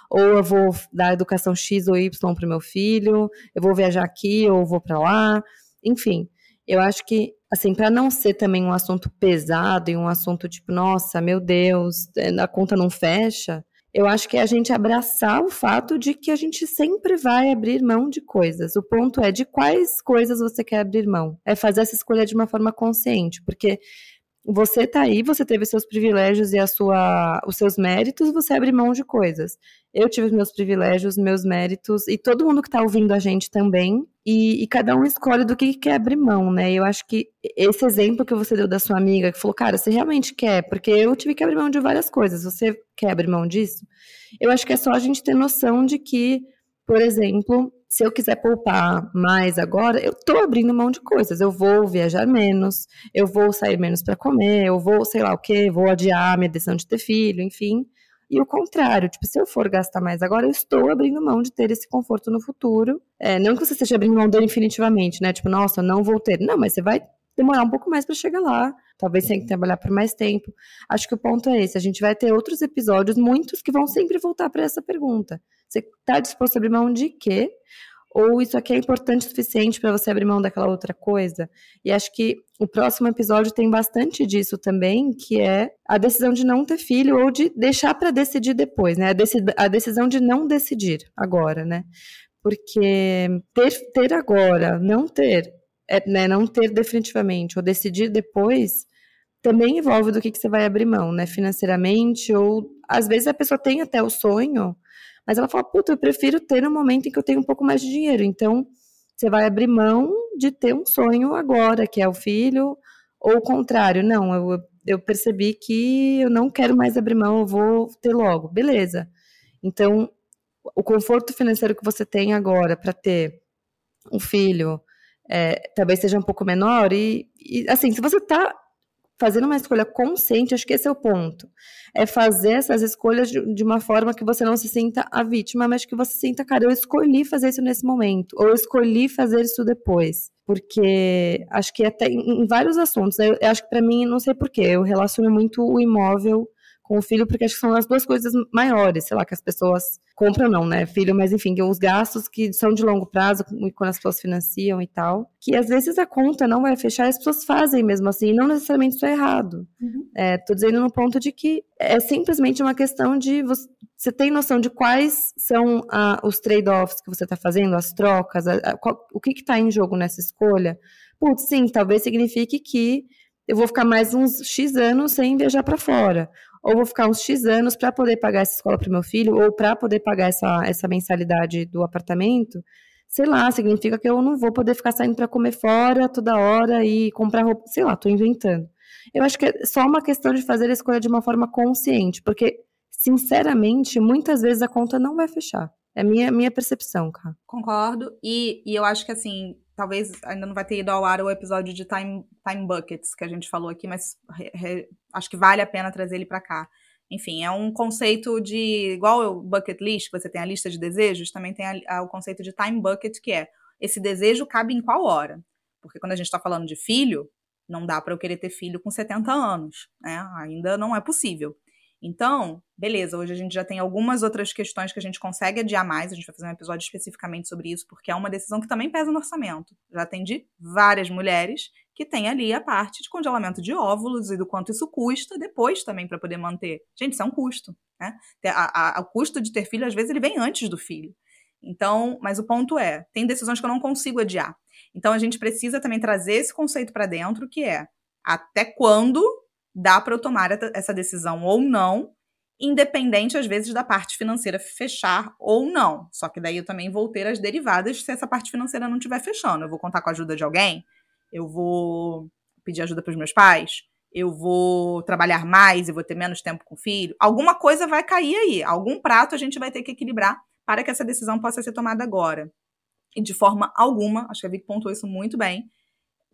ou eu vou dar educação X ou Y para o meu filho, eu vou viajar aqui ou vou para lá, enfim. Eu acho que, assim, para não ser também um assunto pesado e um assunto tipo, nossa, meu Deus, é, a conta não fecha, eu acho que é a gente abraçar o fato de que a gente sempre vai abrir mão de coisas. O ponto é de quais coisas você quer abrir mão. É fazer essa escolha de uma forma consciente, porque você tá aí, você teve seus privilégios e a sua, os seus méritos, você abre mão de coisas. Eu tive os meus privilégios, meus méritos, e todo mundo que está ouvindo a gente também, e, e, cada um escolhe do que quer abrir mão, né? Eu acho que esse exemplo que você deu da sua amiga, que falou, cara, você realmente quer? Porque eu tive que abrir mão de várias coisas, você quer abrir mão disso? Eu acho que é só a gente ter noção de que, por exemplo, se eu quiser poupar mais agora, eu estou abrindo mão de coisas. Eu vou viajar menos, eu vou sair menos para comer, eu vou, sei lá o quê, vou adiar minha decisão de ter filho, enfim. E o contrário, tipo, se eu for gastar mais agora, eu estou abrindo mão de ter esse conforto no futuro. É, não que você esteja abrindo mão dele infinitivamente, né? Tipo, nossa, não vou ter. Não, mas você vai demorar um pouco mais para chegar lá. Talvez tenha que trabalhar por mais tempo. Acho que o ponto é esse. A gente vai ter outros episódios, muitos, que vão sempre voltar para essa pergunta. Você está disposto a abrir mão de quê? Ou isso aqui é importante o suficiente para você abrir mão daquela outra coisa? E acho que o próximo episódio tem bastante disso também, que é a decisão de não ter filho ou de deixar para decidir depois, né? A, decisão de não decidir agora, né? Porque ter, ter agora, não ter, é, né, não ter definitivamente, ou decidir depois, também envolve do que, que você vai abrir mão, né? Financeiramente, ou às vezes a pessoa tem até o sonho, mas ela fala, puta, eu prefiro ter no momento em que eu tenho um pouco mais de dinheiro. Então, você vai abrir mão de ter um sonho agora, que é o filho, ou o contrário, não, eu, eu percebi que eu não quero mais abrir mão, eu vou ter logo. Beleza. Então, o conforto financeiro que você tem agora para ter um filho é, talvez seja um pouco menor. E, e assim, se você está fazendo uma escolha consciente, acho que esse é o ponto. É fazer essas escolhas de, de, uma forma que você não se sinta a vítima, mas que você sinta, cara, eu escolhi fazer isso nesse momento, ou eu escolhi fazer isso depois. Porque acho que até em, em vários assuntos, né, eu, eu acho que para mim, não sei porquê, eu relaciono muito o imóvel com o filho, porque acho que são as duas coisas maiores, sei lá, que as pessoas compram não, né, filho, mas enfim, os gastos que são de longo prazo, quando as pessoas financiam e tal, que às vezes a conta não vai fechar, as pessoas fazem mesmo assim, e não necessariamente isso é errado. Uhum. É, tô dizendo no ponto de que é simplesmente uma questão de você, você tem noção de quais são ah, os trade-offs que você está fazendo, as trocas, a, a, qual, o que está em jogo nessa escolha? Putz, sim, talvez signifique que eu vou ficar mais uns X anos sem viajar para fora ou vou ficar uns X anos para poder pagar essa escola para o meu filho, ou para poder pagar essa, essa mensalidade do apartamento, sei lá, significa que eu não vou poder ficar saindo para comer fora toda hora e comprar roupa, sei lá, tô inventando. Eu acho que é só uma questão de fazer a escolha de uma forma consciente, porque, sinceramente, muitas vezes a conta não vai fechar. É a minha, minha percepção, cara. Concordo. E, e eu acho que, assim, talvez ainda não vai ter ido ao ar o episódio de Time, time Buckets que a gente falou aqui, mas re, re, acho que vale a pena trazer ele para cá. Enfim, é um conceito de. Igual o bucket list, que você tem a lista de desejos, também tem a, a, o conceito de time bucket, que é esse desejo cabe em qual hora? Porque quando a gente está falando de filho, não dá para eu querer ter filho com 70 anos, né? Ainda não é possível. Então, beleza, hoje a gente já tem algumas outras questões que a gente consegue adiar mais, a gente vai fazer um episódio especificamente sobre isso, porque é uma decisão que também pesa no orçamento. Já atendi várias mulheres que têm ali a parte de congelamento de óvulos e do quanto isso custa depois também para poder manter. Gente, isso é um custo, né? A, a, o custo de ter filho, às vezes, ele vem antes do filho. Então, mas o ponto é, tem decisões que eu não consigo adiar. Então a gente precisa também trazer esse conceito para dentro, que é até quando dá para eu tomar essa decisão ou não, independente às vezes da parte financeira fechar ou não. Só que daí eu também vou ter as derivadas se essa parte financeira não estiver fechando. Eu vou contar com a ajuda de alguém, eu vou pedir ajuda para os meus pais, eu vou trabalhar mais e vou ter menos tempo com o filho. Alguma coisa vai cair aí, algum prato a gente vai ter que equilibrar para que essa decisão possa ser tomada agora. E de forma alguma, acho que a Vic pontuou isso muito bem,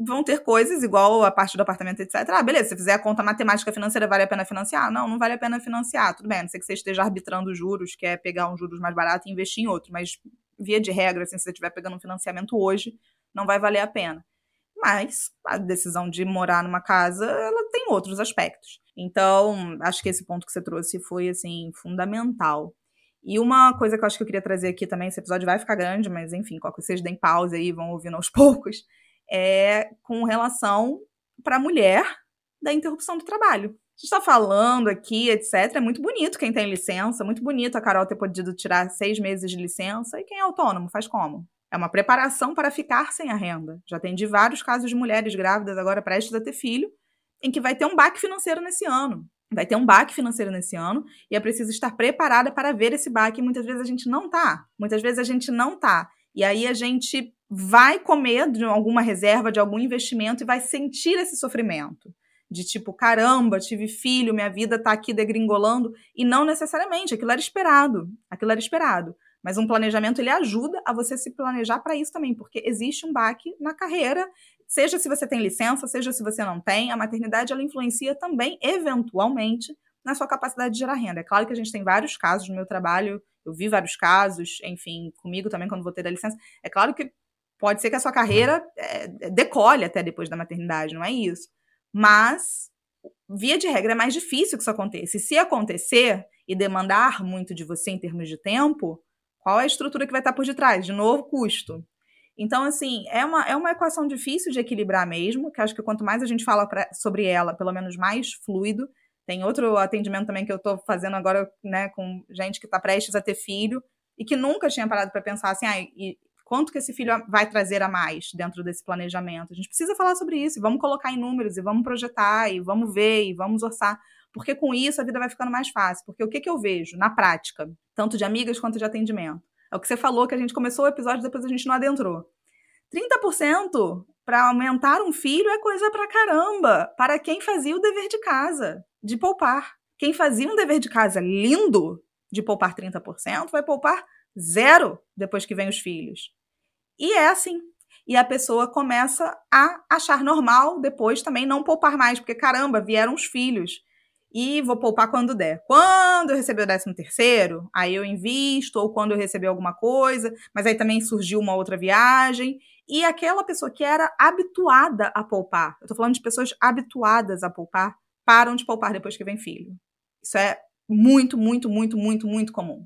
vão ter coisas, igual a parte do apartamento, etc. Ah, beleza, se fizer a conta matemática financeira, vale a pena financiar? Não, não vale a pena financiar. Tudo bem, a não ser que você esteja arbitrando juros, que é pegar um juros mais barato e investir em outro. Mas, via de regra, assim, se você estiver pegando um financiamento hoje, não vai valer a pena. Mas a decisão de morar numa casa, ela tem outros aspectos. Então, acho que esse ponto que você trouxe foi, assim, fundamental. E uma coisa que eu acho que eu queria trazer aqui também, esse episódio vai ficar grande, mas enfim, qualquer que vocês deem pausa aí, vão ouvindo aos poucos, é com relação para a mulher da interrupção do trabalho. A gente está falando aqui, etc. É muito bonito quem tem licença, muito bonito a Carol ter podido tirar seis meses de licença. E quem é autônomo faz como? É uma preparação para ficar sem a renda. Já atendi vários casos de mulheres grávidas agora prestes a ter filho, em que vai ter um baque financeiro nesse ano vai ter um baque financeiro nesse ano e é preciso estar preparada para ver esse baque. Muitas vezes a gente não tá. Muitas vezes a gente não tá. E aí a gente vai comer de alguma reserva, de algum investimento e vai sentir esse sofrimento. De tipo, caramba, tive filho, minha vida tá aqui degringolando. E não necessariamente, aquilo era esperado. Aquilo era esperado. Mas um planejamento ele ajuda a você se planejar para isso também, porque existe um baque na carreira Seja se você tem licença, seja se você não tem, a maternidade ela influencia também, eventualmente, na sua capacidade de gerar renda. É claro que a gente tem vários casos no meu trabalho, eu vi vários casos, enfim, comigo também quando vou ter a licença. É claro que pode ser que a sua carreira é, decole até depois da maternidade, não é isso. Mas, via de regra, é mais difícil que isso aconteça. E se acontecer e demandar muito de você em termos de tempo, qual é a estrutura que vai estar por detrás? De novo, custo. Então, assim, é uma, é uma equação difícil de equilibrar mesmo, que acho que quanto mais a gente fala pra, sobre ela, pelo menos mais fluido. Tem outro atendimento também que eu estou fazendo agora, né, com gente que está prestes a ter filho e que nunca tinha parado para pensar assim, ah, e quanto que esse filho vai trazer a mais dentro desse planejamento. A gente precisa falar sobre isso, e vamos colocar em números, e vamos projetar, e vamos ver, e vamos orçar, porque com isso a vida vai ficando mais fácil. Porque o que, que eu vejo na prática, tanto de amigas quanto de atendimento? É o que você falou, que a gente começou o episódio, depois a gente não adentrou. 30% para aumentar um filho é coisa pra caramba. Para quem fazia o dever de casa, de poupar. Quem fazia um dever de casa lindo, de poupar 30%, vai poupar zero depois que vem os filhos. E é assim. E a pessoa começa a achar normal depois também não poupar mais, porque caramba, vieram os filhos e vou poupar quando der. Quando eu receber o décimo terceiro, aí eu invisto, ou quando eu receber alguma coisa, mas aí também surgiu uma outra viagem. E aquela pessoa que era habituada a poupar, eu tô falando de pessoas habituadas a poupar, param de poupar depois que vem filho. Isso é muito, muito, muito, muito, muito comum.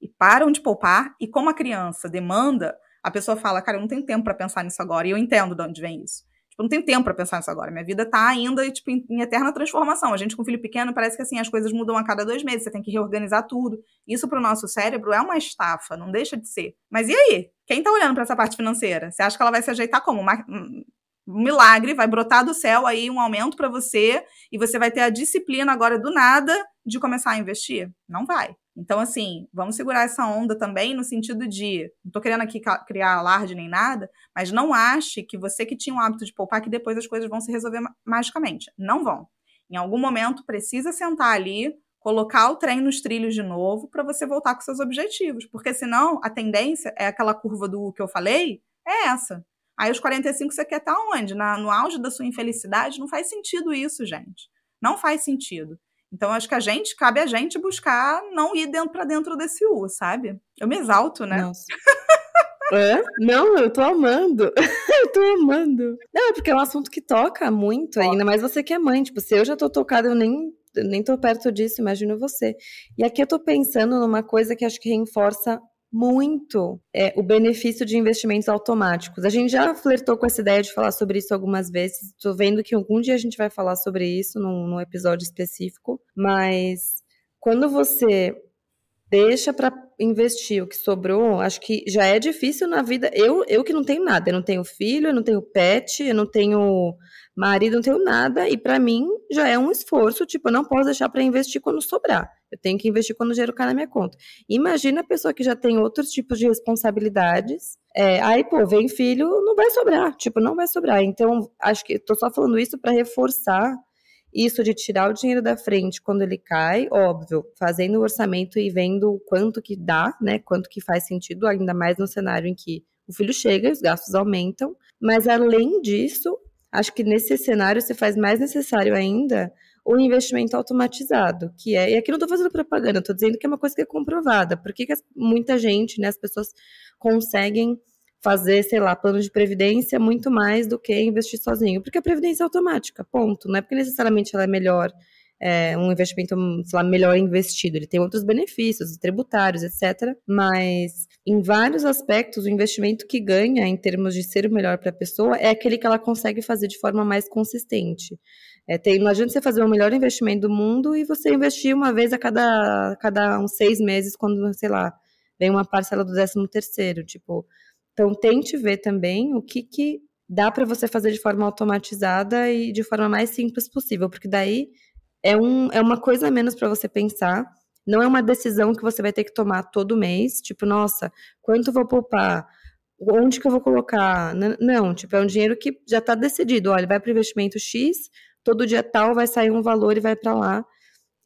E param de poupar, e como a criança demanda, a pessoa fala, cara, eu não tenho tempo para pensar nisso agora, e eu entendo de onde vem isso. Tipo, não tenho tempo para pensar nisso agora. Minha vida tá ainda, tipo, em, em, eterna transformação. A gente com filho pequeno parece que assim, as coisas mudam a cada dois meses, você tem que reorganizar tudo. Isso pro nosso cérebro é uma estafa, não deixa de ser. Mas e aí? Quem tá olhando para essa parte financeira? Você acha que ela vai se ajeitar como? Um milagre, vai brotar do céu aí um aumento para você e você vai ter a disciplina agora do nada de começar a investir? Não vai. Então, assim, vamos segurar essa onda também no sentido de. Não tô querendo aqui criar alarde nem nada, mas não ache que você que tinha o hábito de poupar, que depois as coisas vão se resolver magicamente. Não vão. Em algum momento precisa sentar ali, colocar o trem nos trilhos de novo para você voltar com seus objetivos. Porque senão a tendência é aquela curva do que eu falei, é essa. Aí os 45 você quer estar onde? Na, no auge da sua infelicidade? Não faz sentido isso, gente. Não faz sentido. Então, acho que a gente, cabe a gente buscar não ir dentro para dentro desse U, sabe? Eu me exalto, né? Nossa. É? Não, eu tô amando. eu tô amando. Não, é porque é um assunto que toca muito, ainda mais você que é mãe. Tipo, se eu já tô tocada, eu nem, eu nem tô perto disso, imagino você. E aqui eu tô pensando numa coisa que acho que reforça muito é, o benefício de investimentos automáticos. A gente já flertou com essa ideia de falar sobre isso algumas vezes. Estou vendo que algum dia a gente vai falar sobre isso num, num episódio específico. Mas quando você deixa para investir o que sobrou, acho que já é difícil na vida. Eu, eu que não tenho nada, eu não tenho filho, eu não tenho pet, eu não tenho marido, não tenho nada, e para mim já é um esforço, tipo, eu não posso deixar para investir quando sobrar. Eu tenho que investir quando o dinheiro cai na minha conta. Imagina a pessoa que já tem outros tipos de responsabilidades. É, aí, pô, vem filho, não vai sobrar. Tipo, não vai sobrar. Então, acho que tô só falando isso para reforçar isso de tirar o dinheiro da frente quando ele cai, óbvio, fazendo o orçamento e vendo quanto que dá, né? Quanto que faz sentido, ainda mais no cenário em que o filho chega e os gastos aumentam. Mas além disso, acho que nesse cenário se faz mais necessário ainda o investimento automatizado, que é, e aqui não estou fazendo propaganda, estou dizendo que é uma coisa que é comprovada. Por que, que muita gente, né, as pessoas conseguem fazer, sei lá, plano de previdência muito mais do que investir sozinho? Porque a previdência é automática, ponto. Não é porque necessariamente ela é melhor, é, um investimento, sei lá, melhor investido. Ele tem outros benefícios, tributários, etc. Mas, em vários aspectos, o investimento que ganha em termos de ser o melhor para a pessoa é aquele que ela consegue fazer de forma mais consistente. É, tem, não adianta você fazer o melhor investimento do mundo e você investir uma vez a cada, cada uns seis meses, quando, sei lá, vem uma parcela do décimo terceiro. Tipo, então tente ver também o que, que dá para você fazer de forma automatizada e de forma mais simples possível, porque daí é, um, é uma coisa a menos para você pensar. Não é uma decisão que você vai ter que tomar todo mês, tipo, nossa, quanto vou poupar? Onde que eu vou colocar? Não, tipo, é um dinheiro que já está decidido. Olha, vai para o investimento X, todo dia tal vai sair um valor e vai para lá.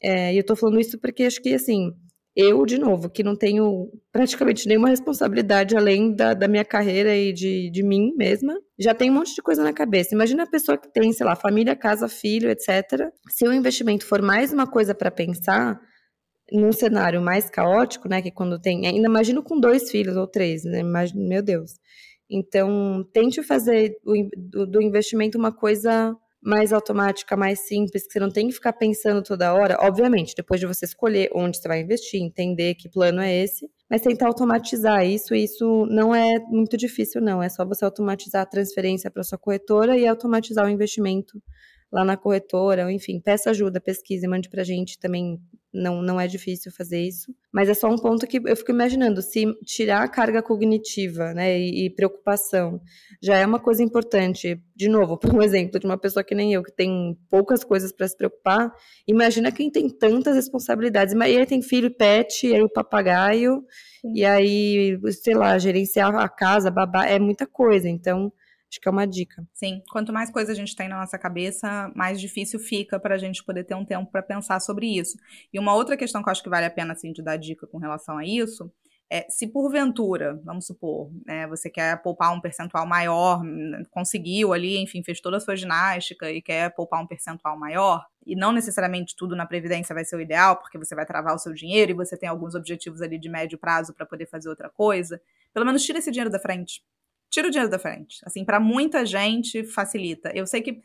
É, e eu tô falando isso porque acho que, assim, eu, de novo, que não tenho praticamente nenhuma responsabilidade além da, da minha carreira e de, de mim mesma, já tem um monte de coisa na cabeça. Imagina a pessoa que tem, sei lá, família, casa, filho, etc. Se o investimento for mais uma coisa para pensar, num cenário mais caótico, né, que quando tem, ainda imagino com dois filhos ou três, né, imagino, meu Deus. Então, tente fazer do, do investimento uma coisa mais automática, mais simples, que você não tem que ficar pensando toda hora. Obviamente, depois de você escolher onde você vai investir, entender que plano é esse, mas tentar automatizar isso, e isso não é muito difícil, não. É só você automatizar a transferência para sua corretora e automatizar o investimento lá na corretora, ou enfim, peça ajuda, pesquise, mande para a gente também não, não é difícil fazer isso. Mas é só um ponto que eu fico imaginando, se tirar a carga cognitiva né, e, e preocupação já é uma coisa importante. De novo, por um exemplo de uma pessoa que nem eu, que tem poucas coisas para se preocupar, imagina quem tem tantas responsabilidades. E aí tem filho, pet, e aí o papagaio, Sim. e aí, sei lá, gerenciar a casa, babá, é muita coisa. Então, Acho que é uma dica. Sim, quanto mais coisa a gente tem na nossa cabeça, mais difícil fica para a gente poder ter um tempo para pensar sobre isso. E uma outra questão que eu acho que vale a pena assim, de dar dica com relação a isso é, se porventura, vamos supor, né, você quer poupar um percentual maior, conseguiu ali, enfim, fez toda a sua ginástica e quer poupar um percentual maior, e não necessariamente tudo na Previdência vai ser o ideal, porque você vai travar o seu dinheiro e você tem alguns objetivos ali de médio prazo para poder fazer outra coisa, pelo menos tira esse dinheiro da frente tira o dinheiro da frente. Assim, para muita gente facilita. Eu sei que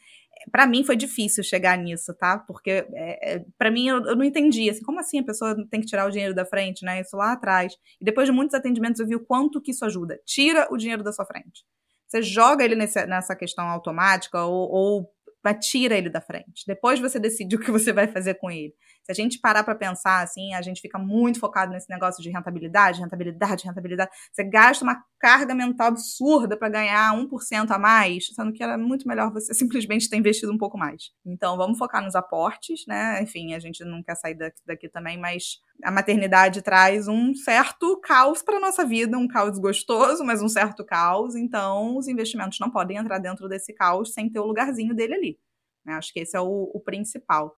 para mim foi difícil chegar nisso, tá? Porque é, é para mim eu, eu, não entendi, assim, como assim a pessoa tem que tirar o dinheiro da frente, né? Isso lá atrás. E depois de muitos atendimentos eu vi o quanto que isso ajuda. Tira o dinheiro da sua frente. Você joga ele nesse, nessa questão automática ou, ou tira ele da frente. Depois você decide o que você vai fazer com ele. Se a gente parar para pensar assim, a gente fica muito focado nesse negócio de rentabilidade, rentabilidade, rentabilidade. Você gasta uma carga mental absurda para ganhar 1% a mais, sendo que era muito melhor você simplesmente ter investido um pouco mais. Então, vamos focar nos aportes, né? Enfim, a gente não quer sair daqui, daqui também, mas a maternidade traz um certo caos para nossa vida, um caos gostoso, mas um certo caos. Então, os investimentos não podem entrar dentro desse caos sem ter o lugarzinho dele ali. Né? Acho que esse é o, o principal.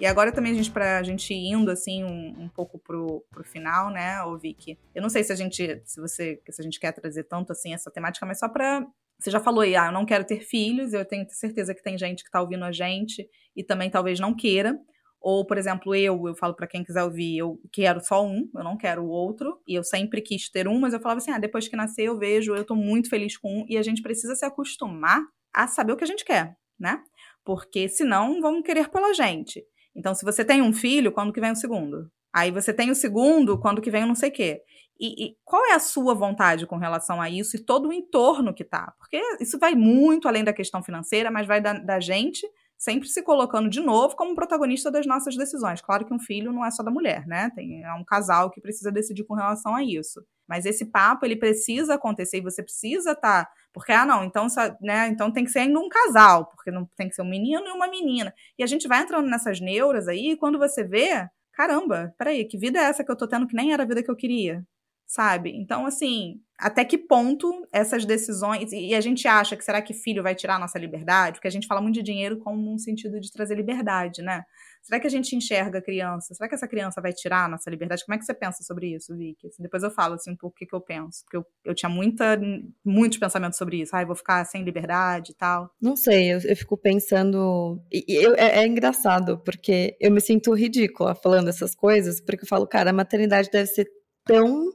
E agora também a gente, pra gente indo assim um, um pouco pro, pro final, né, ô Vicky? Eu não sei se a gente, se você, se a gente quer trazer tanto assim essa temática, mas só pra. Você já falou aí, ah, eu não quero ter filhos, eu tenho certeza que tem gente que tá ouvindo a gente e também talvez não queira. Ou, por exemplo, eu, eu falo para quem quiser ouvir, eu quero só um, eu não quero o outro, e eu sempre quis ter um, mas eu falava assim: ah, depois que nascer eu vejo, eu tô muito feliz com um, e a gente precisa se acostumar a saber o que a gente quer, né? Porque senão vão querer pela gente. Então, se você tem um filho, quando que vem o segundo? Aí você tem o segundo, quando que vem o não sei o quê. E, e, qual é a sua vontade com relação a isso e todo o entorno que tá? Porque isso vai muito além da questão financeira, mas vai da, da gente sempre se colocando de novo como protagonista das nossas decisões. Claro que um filho não é só da mulher, né? Tem é um casal que precisa decidir com relação a isso. Mas esse papo ele precisa acontecer e você precisa estar, tá, porque ah não, então né, então tem que ser ainda um casal, porque não tem que ser um menino e uma menina. E a gente vai entrando nessas neuras aí, e quando você vê, caramba, peraí, que vida é essa que eu tô tendo que nem era a vida que eu queria? Sabe? Então, assim, até que ponto essas decisões. E a gente acha que será que filho vai tirar a nossa liberdade? Porque a gente fala muito de dinheiro como um sentido de trazer liberdade, né? Será que a gente enxerga a criança? Será que essa criança vai tirar a nossa liberdade? Como é que você pensa sobre isso, Vicky? Assim, depois eu falo assim um pouco o que, que eu penso. Porque eu, eu tinha muita, muitos pensamentos sobre isso. Eu vou ficar sem liberdade e tal. Não sei, eu, eu fico pensando. E, eu, é, é engraçado, porque eu me sinto ridícula falando essas coisas, porque eu falo, cara, a maternidade deve ser tão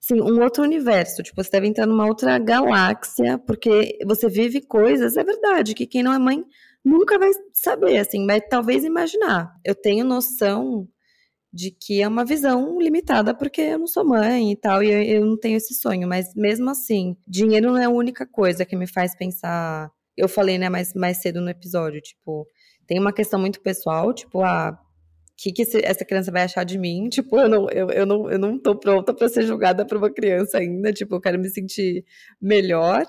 Sim, um outro universo. Tipo, você deve entrar numa outra galáxia, porque você vive coisas, é verdade, que quem não é mãe nunca vai saber, assim, mas talvez imaginar. Eu tenho noção de que é uma visão limitada, porque eu não sou mãe e tal, e eu, eu não tenho esse sonho, mas mesmo assim, dinheiro não é a única coisa que me faz pensar. Eu falei, né, mais, mais cedo no episódio, tipo, tem uma questão muito pessoal, tipo, ah, que, que esse, essa criança vai achar de mim? Tipo, eu não, eu, eu não, eu não tô pronta para ser julgada por uma criança ainda. Tipo, eu quero me sentir melhor.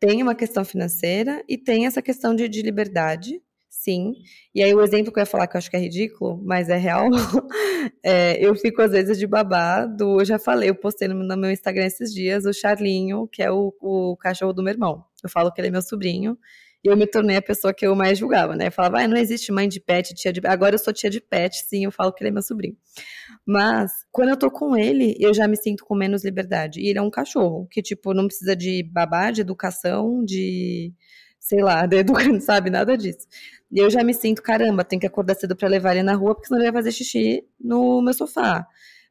Tem uma questão financeira e tem essa questão de, de liberdade, sim. E aí o exemplo que eu ia falar que eu acho que é ridículo, mas é real, é, eu fico às vezes de babado. Eu já falei, eu postei no, no meu Instagram esses dias o Charlinho, que é o, o cachorro do meu irmão. Eu falo que ele é meu sobrinho. Eu me tornei a pessoa que eu mais julgava, né? Eu falava, ah, não existe mãe de pet, tia de Agora eu sou tia de pet, sim, eu falo que ele é meu sobrinho. Mas, quando eu tô com ele, eu já me sinto com menos liberdade. E ele é um cachorro, que, tipo, não precisa de babá, de educação, de sei lá, de educação, sabe? Nada disso. E eu já me sinto, caramba, tem que acordar cedo para levar ele na rua, porque senão ele vai fazer xixi no meu sofá.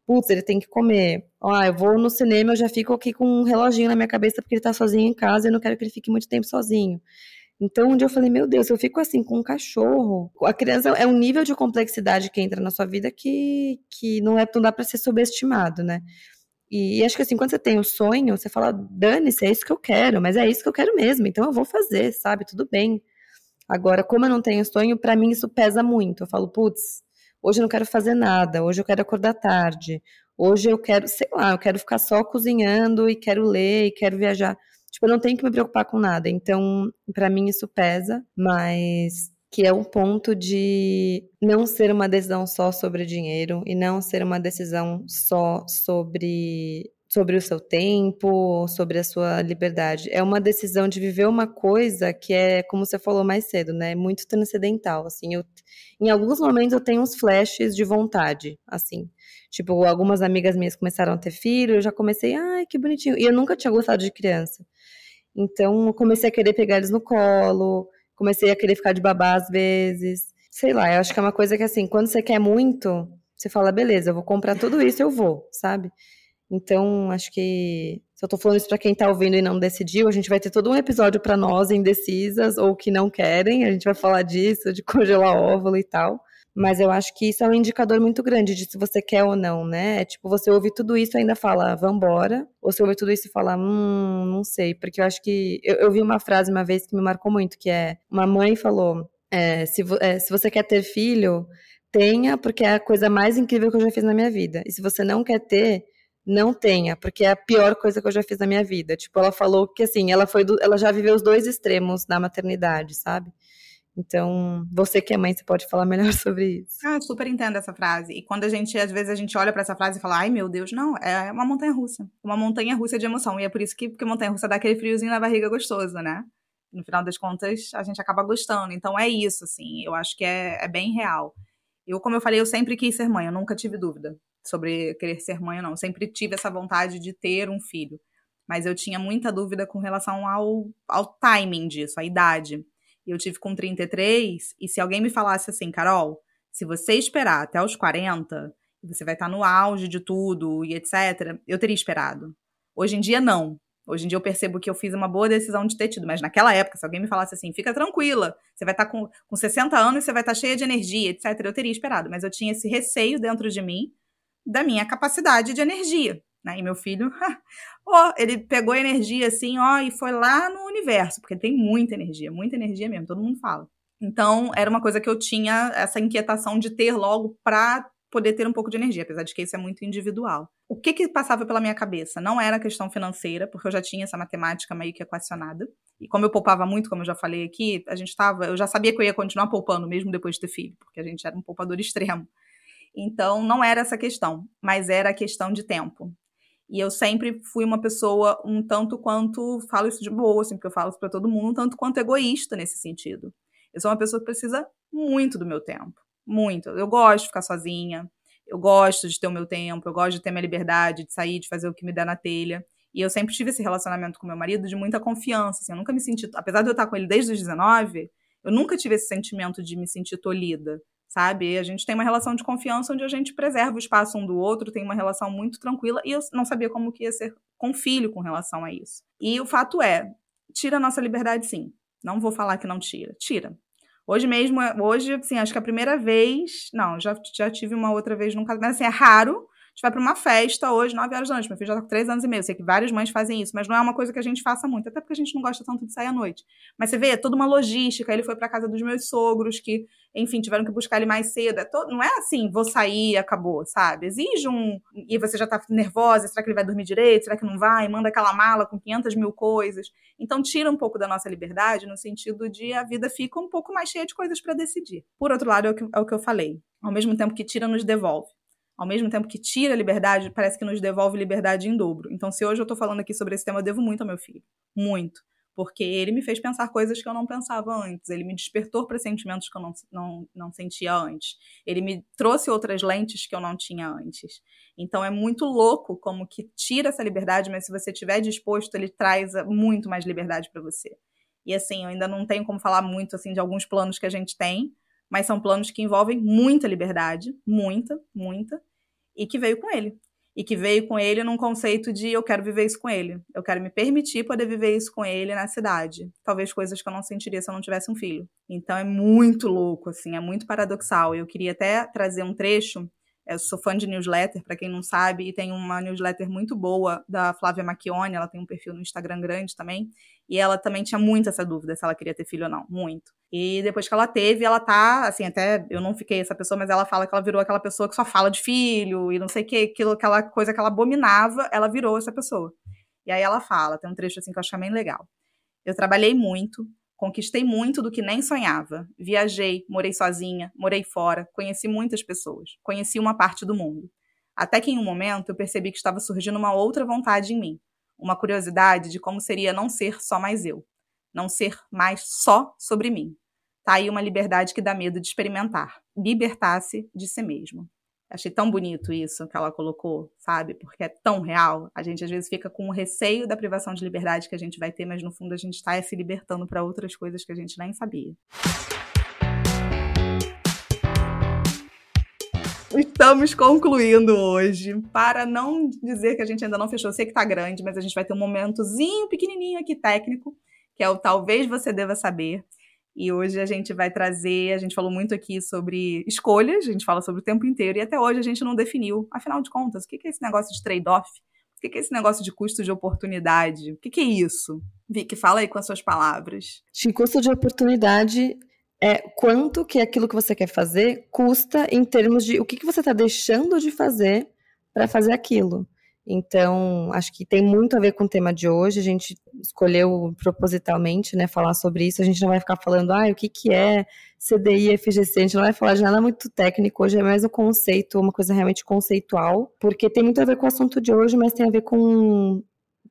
Putz, ele tem que comer. Ó, eu vou no cinema, eu já fico aqui com um reloginho na minha cabeça porque ele tá sozinho em casa e eu não quero que ele fique muito tempo sozinho. Então, um dia eu falei, meu Deus, eu fico assim com um cachorro. A criança é um nível de complexidade que entra na sua vida que, que não, é, não dá para ser subestimado, né? E, e, acho que assim, quando você tem o um sonho, você fala, dane-se, é isso que eu quero, mas é isso que eu quero mesmo, então eu vou fazer, sabe? Tudo bem. Agora, como eu não tenho sonho, para mim isso pesa muito. Eu falo, putz, hoje eu não quero fazer nada, hoje eu quero acordar tarde, hoje eu quero, sei lá, eu quero ficar só cozinhando e quero ler e quero viajar. Tipo, eu não tenho que me preocupar com nada. Então, para mim isso pesa, mas que é um ponto de não ser uma decisão só sobre dinheiro e não ser uma decisão só sobre sobre o seu tempo, sobre a sua liberdade. É uma decisão de viver uma coisa que é, como você falou mais cedo, né, muito transcendental, assim. Eu, em alguns momentos eu tenho uns flashes de vontade, assim. Tipo, algumas amigas minhas começaram a ter filho, eu já comecei, ai, que bonitinho. E eu nunca tinha gostado de criança. Então, comecei a querer pegar eles no colo, comecei a querer ficar de babá às vezes. Sei lá, eu acho que é uma coisa que, assim, quando você quer muito, você fala, beleza, eu vou comprar tudo isso, eu vou, sabe? Então, acho que se eu tô falando isso para quem tá ouvindo e não decidiu, a gente vai ter todo um episódio para nós indecisas ou que não querem, a gente vai falar disso, de congelar óvulo e tal. Mas eu acho que isso é um indicador muito grande de se você quer ou não, né? É tipo, você ouve tudo isso e ainda fala, vambora. Ou você ouve tudo isso e fala, hum, não sei. Porque eu acho que. Eu, eu vi uma frase uma vez que me marcou muito, que é: uma mãe falou, é, se, é, se você quer ter filho, tenha, porque é a coisa mais incrível que eu já fiz na minha vida. E se você não quer ter, não tenha, porque é a pior coisa que eu já fiz na minha vida. Tipo, ela falou que assim, ela foi do, ela já viveu os dois extremos na maternidade, sabe? Então, você que é mãe, você pode falar melhor sobre isso. Ah, super entendo essa frase. E quando a gente, às vezes, a gente olha para essa frase e fala, ai meu Deus, não, é uma montanha russa. Uma montanha russa de emoção. E é por isso que, que montanha russa dá aquele friozinho na barriga gostoso, né? No final das contas, a gente acaba gostando. Então é isso, assim, eu acho que é, é bem real. Eu, como eu falei, eu sempre quis ser mãe, eu nunca tive dúvida sobre querer ser mãe ou não. Eu sempre tive essa vontade de ter um filho. Mas eu tinha muita dúvida com relação ao, ao timing disso, à idade. Eu tive com 33, e se alguém me falasse assim, Carol, se você esperar até os 40, você vai estar no auge de tudo e etc., eu teria esperado. Hoje em dia, não. Hoje em dia eu percebo que eu fiz uma boa decisão de ter tido, mas naquela época, se alguém me falasse assim, fica tranquila, você vai estar com, com 60 anos, você vai estar cheia de energia, etc., eu teria esperado. Mas eu tinha esse receio dentro de mim da minha capacidade de energia. Né? E meu filho, ó, ele pegou energia assim, ó, e foi lá no universo, porque tem muita energia, muita energia mesmo, todo mundo fala. Então, era uma coisa que eu tinha essa inquietação de ter logo para poder ter um pouco de energia, apesar de que isso é muito individual. O que que passava pela minha cabeça? Não era questão financeira, porque eu já tinha essa matemática meio que equacionada. E como eu poupava muito, como eu já falei aqui, a gente tava, eu já sabia que eu ia continuar poupando mesmo depois de ter filho, porque a gente era um poupador extremo. Então, não era essa questão, mas era a questão de tempo. E eu sempre fui uma pessoa um tanto quanto, falo isso de boa, assim, porque eu falo isso para todo mundo, um tanto quanto egoísta nesse sentido. Eu sou uma pessoa que precisa muito do meu tempo, muito. Eu gosto de ficar sozinha, eu gosto de ter o meu tempo, eu gosto de ter minha liberdade, de sair, de fazer o que me der na telha. E eu sempre tive esse relacionamento com meu marido de muita confiança, assim, eu nunca me senti, apesar de eu estar com ele desde os 19, eu nunca tive esse sentimento de me sentir tolhida sabe? A gente tem uma relação de confiança onde a gente preserva o espaço um do outro, tem uma relação muito tranquila, e eu não sabia como que ia ser com filho com relação a isso. E o fato é, tira a nossa liberdade sim. Não vou falar que não tira. Tira. Hoje mesmo, hoje, assim, acho que a primeira vez. Não, já, já tive uma outra vez num mas assim, é raro gente vai para uma festa hoje, 9 horas da noite. Meu filho já tá com 3 anos e meio. Sei que várias mães fazem isso, mas não é uma coisa que a gente faça muito, até porque a gente não gosta tanto de sair à noite. Mas você vê, é toda uma logística. Ele foi para casa dos meus sogros, que, enfim, tiveram que buscar ele mais cedo. É todo... Não é assim, vou sair acabou, sabe? Exige um. E você já tá nervosa, será que ele vai dormir direito? Será que não vai? Manda aquela mala com 500 mil coisas. Então, tira um pouco da nossa liberdade, no sentido de a vida fica um pouco mais cheia de coisas para decidir. Por outro lado, é é o que eu falei. Ao mesmo tempo que tira, nos devolve ao mesmo tempo que tira liberdade, parece que nos devolve liberdade em dobro. Então, se hoje eu estou falando aqui sobre esse tema, eu devo muito ao meu filho. Muito. Porque ele me fez pensar coisas que eu não pensava antes. Ele me despertou para sentimentos que eu não, não, não sentia antes. Ele me trouxe outras lentes que eu não tinha antes. Então, é muito louco como que tira essa liberdade, mas se você estiver disposto, ele traz muito mais liberdade para você. E assim, eu ainda não tenho como falar muito assim de alguns planos que a gente tem, mas são planos que envolvem muita liberdade, muita, muita, e que veio com ele. E que veio com ele num conceito de eu quero viver isso com ele. Eu quero me permitir poder viver isso com ele na cidade. Talvez coisas que eu não sentiria se eu não tivesse um filho. Então é muito louco, assim, é muito paradoxal. Eu queria até trazer um trecho eu sou fã de newsletter, para quem não sabe, e tem uma newsletter muito boa da Flávia Macchione, ela tem um perfil no Instagram grande também, e ela também tinha muito essa dúvida se ela queria ter filho ou não, muito. E depois que ela teve, ela tá, assim, até eu não fiquei essa pessoa, mas ela fala que ela virou aquela pessoa que só fala de filho e não sei o que, aquilo, aquela coisa que ela abominava, ela virou essa pessoa. E aí ela fala, tem um trecho assim que eu achei bem legal. Eu trabalhei muito, Conquistei muito do que nem sonhava. Viajei, morei sozinha, morei fora, conheci muitas pessoas, conheci uma parte do mundo. Até que em um momento eu percebi que estava surgindo uma outra vontade em mim, uma curiosidade de como seria não ser só mais eu, não ser mais só sobre mim. Tá aí uma liberdade que dá medo de experimentar, libertar-se de si mesmo. Achei tão bonito isso que ela colocou, sabe? Porque é tão real. A gente às vezes fica com o receio da privação de liberdade que a gente vai ter, mas no fundo a gente está se libertando para outras coisas que a gente nem sabia. Estamos concluindo hoje. Para não dizer que a gente ainda não fechou, eu sei que tá grande, mas a gente vai ter um momentozinho pequenininho aqui técnico, que é o talvez você deva saber E hoje a gente vai trazer, a gente falou muito aqui sobre escolhas, a gente fala sobre o tempo inteiro, e até hoje a gente não definiu, afinal de contas, o que é esse negócio de trade-off? O que é esse negócio de custo de oportunidade? O que é isso? Vicky, fala aí com as suas palavras. De custo de oportunidade é quanto que aquilo que você quer fazer custa em termos de o que, que você está deixando de fazer para fazer aquilo. Então, acho que tem muito a ver com o tema de hoje. A gente escolheu propositalmente, né, falar sobre isso. A gente não vai ficar falando, ah, o que, que é CDI, FGC. A gente não vai falar de nada muito técnico. Hoje é mais um conceito, uma coisa realmente conceitual, porque tem muito a ver com o assunto de hoje, mas tem a ver com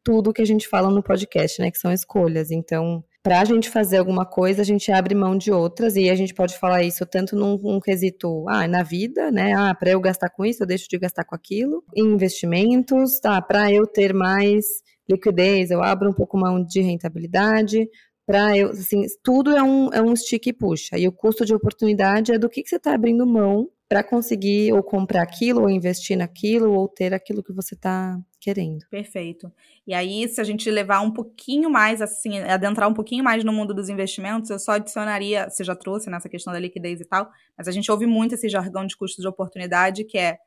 tudo que a gente fala no podcast, né, que são escolhas. Então, para a gente fazer alguma coisa, a gente abre mão de outras, e a gente pode falar isso tanto num, num quesito, ah, na vida, né? Ah, para eu gastar com isso, eu deixo de gastar com aquilo. Em investimentos, tá? Para eu ter mais liquidez, eu abro um pouco mão de rentabilidade. Para eu, assim, tudo é um, é um stick e puxa. E o custo de oportunidade é do que, que você está abrindo mão para conseguir ou comprar aquilo, ou investir naquilo, ou ter aquilo que você está querendo. Perfeito. E aí, se a gente levar um pouquinho mais, assim, adentrar um pouquinho mais no mundo dos investimentos, eu só adicionaria, você já trouxe nessa questão da liquidez e tal, mas a gente ouve muito esse jargão de custo de oportunidade, que é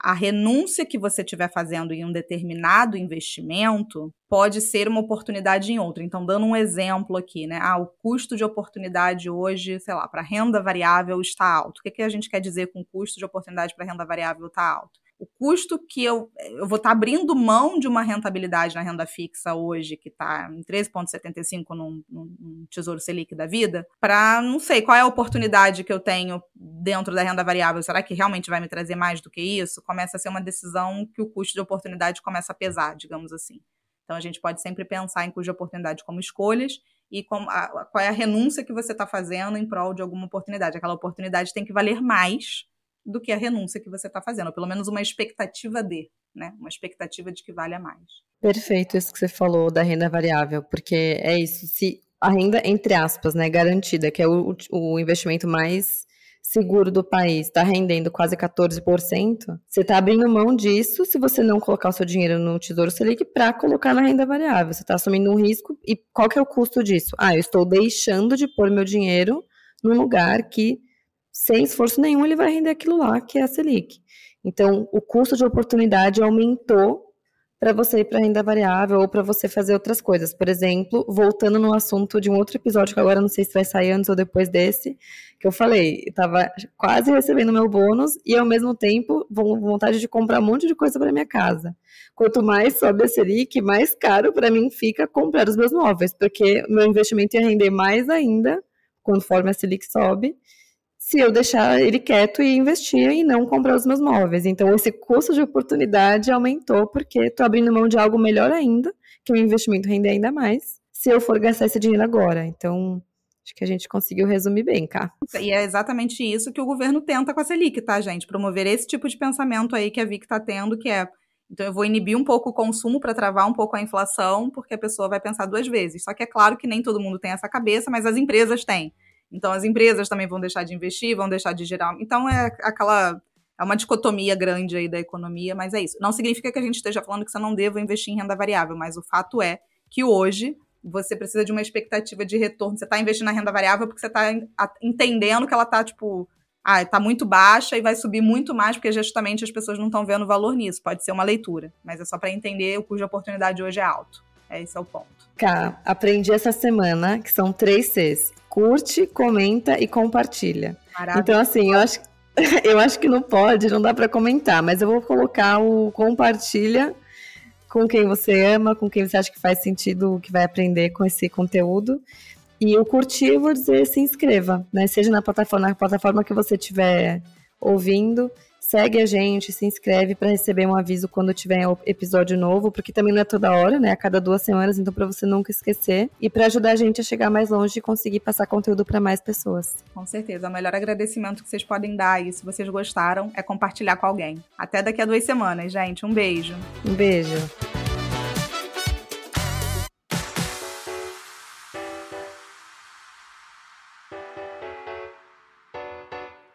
a renúncia que você estiver fazendo em um determinado investimento pode ser uma oportunidade em outro. Então, dando um exemplo aqui, né? Ah, o custo de oportunidade hoje, sei lá, para renda variável está alto. O que, que a gente quer dizer com custo de oportunidade para renda variável está alto? O custo que eu, eu vou estar tá abrindo mão de uma rentabilidade na renda fixa hoje, que está em 13,75 num, num Tesouro Selic da vida, para não sei qual é a oportunidade que eu tenho dentro da renda variável. Será que realmente vai me trazer mais do que isso? Começa a ser uma decisão que o custo de oportunidade começa a pesar, digamos assim. Então a gente pode sempre pensar em custo de oportunidade como escolhas e com a, qual é a renúncia que você está fazendo em prol de alguma oportunidade. Aquela oportunidade tem que valer mais do que a renúncia que você está fazendo, ou pelo menos uma expectativa de, né? Uma expectativa de que valha mais. Perfeito isso que você falou da renda variável, porque é isso, se a renda, entre aspas, né, garantida, que é o, o investimento mais seguro do país, está rendendo quase 14%, você está abrindo mão disso se você não colocar o seu dinheiro no Tesouro Selic para colocar na renda variável. Você está assumindo um risco. E qual que é o custo disso? Ah, eu estou deixando de pôr meu dinheiro num lugar que sem esforço nenhum, ele vai render aquilo lá, que é a Selic. Então, o custo de oportunidade aumentou para você ir para renda variável ou para você fazer outras coisas. Por exemplo, voltando no assunto de um outro episódio que agora não sei se vai sair antes ou depois desse, que eu falei, estava quase recebendo meu bônus e ao mesmo tempo vontade de comprar um monte de coisa para minha casa. Quanto mais sobe a Selic, mais caro para mim fica comprar os meus móveis, porque meu investimento ia render mais ainda conforme a Selic sobe se eu deixar ele quieto e investir e não comprar os meus móveis. Então, esse custo de oportunidade aumentou porque estou abrindo mão de algo melhor ainda, que o investimento rende ainda mais, se eu for gastar esse dinheiro agora. Então, acho que a gente conseguiu resumir bem, cá. E é exatamente isso que o governo tenta com a Selic, tá, gente? Promover esse tipo de pensamento aí que a Vic está tendo, que é então eu vou inibir um pouco o consumo para travar um pouco a inflação, porque a pessoa vai pensar duas vezes. Só que é claro que nem todo mundo tem essa cabeça, mas as empresas têm. Então as empresas também vão deixar de investir, vão deixar de gerar. Então é aquela é uma dicotomia grande aí da economia, mas é isso. Não significa que a gente esteja falando que você não deva investir em renda variável, mas o fato é que hoje você precisa de uma expectativa de retorno. Você está investindo na renda variável porque você está entendendo que ela está, tipo, ah, está muito baixa e vai subir muito mais porque justamente as pessoas não estão vendo valor nisso. Pode ser uma leitura, mas é só para entender o cujo oportunidade hoje é alto. Esse é o ponto. Cá, aprendi essa semana que são três Cs curte, comenta e compartilha. Maravilha. Então, assim, eu acho, eu acho que não pode, não dá para comentar, mas eu vou colocar o compartilha com quem você ama, com quem você acha que faz sentido, que vai aprender com esse conteúdo. E o curtir, eu vou dizer, se inscreva, né? Seja na plataforma, na plataforma que você estiver ouvindo, segue a gente, se inscreve para receber um aviso quando tiver episódio novo, porque também não é toda hora, né? A cada duas semanas, então para você nunca esquecer e para ajudar a gente a chegar mais longe e conseguir passar conteúdo para mais pessoas. Com certeza, o melhor agradecimento que vocês podem dar aí, se vocês gostaram, é compartilhar com alguém. Até daqui a duas semanas, gente. Um beijo. Um beijo.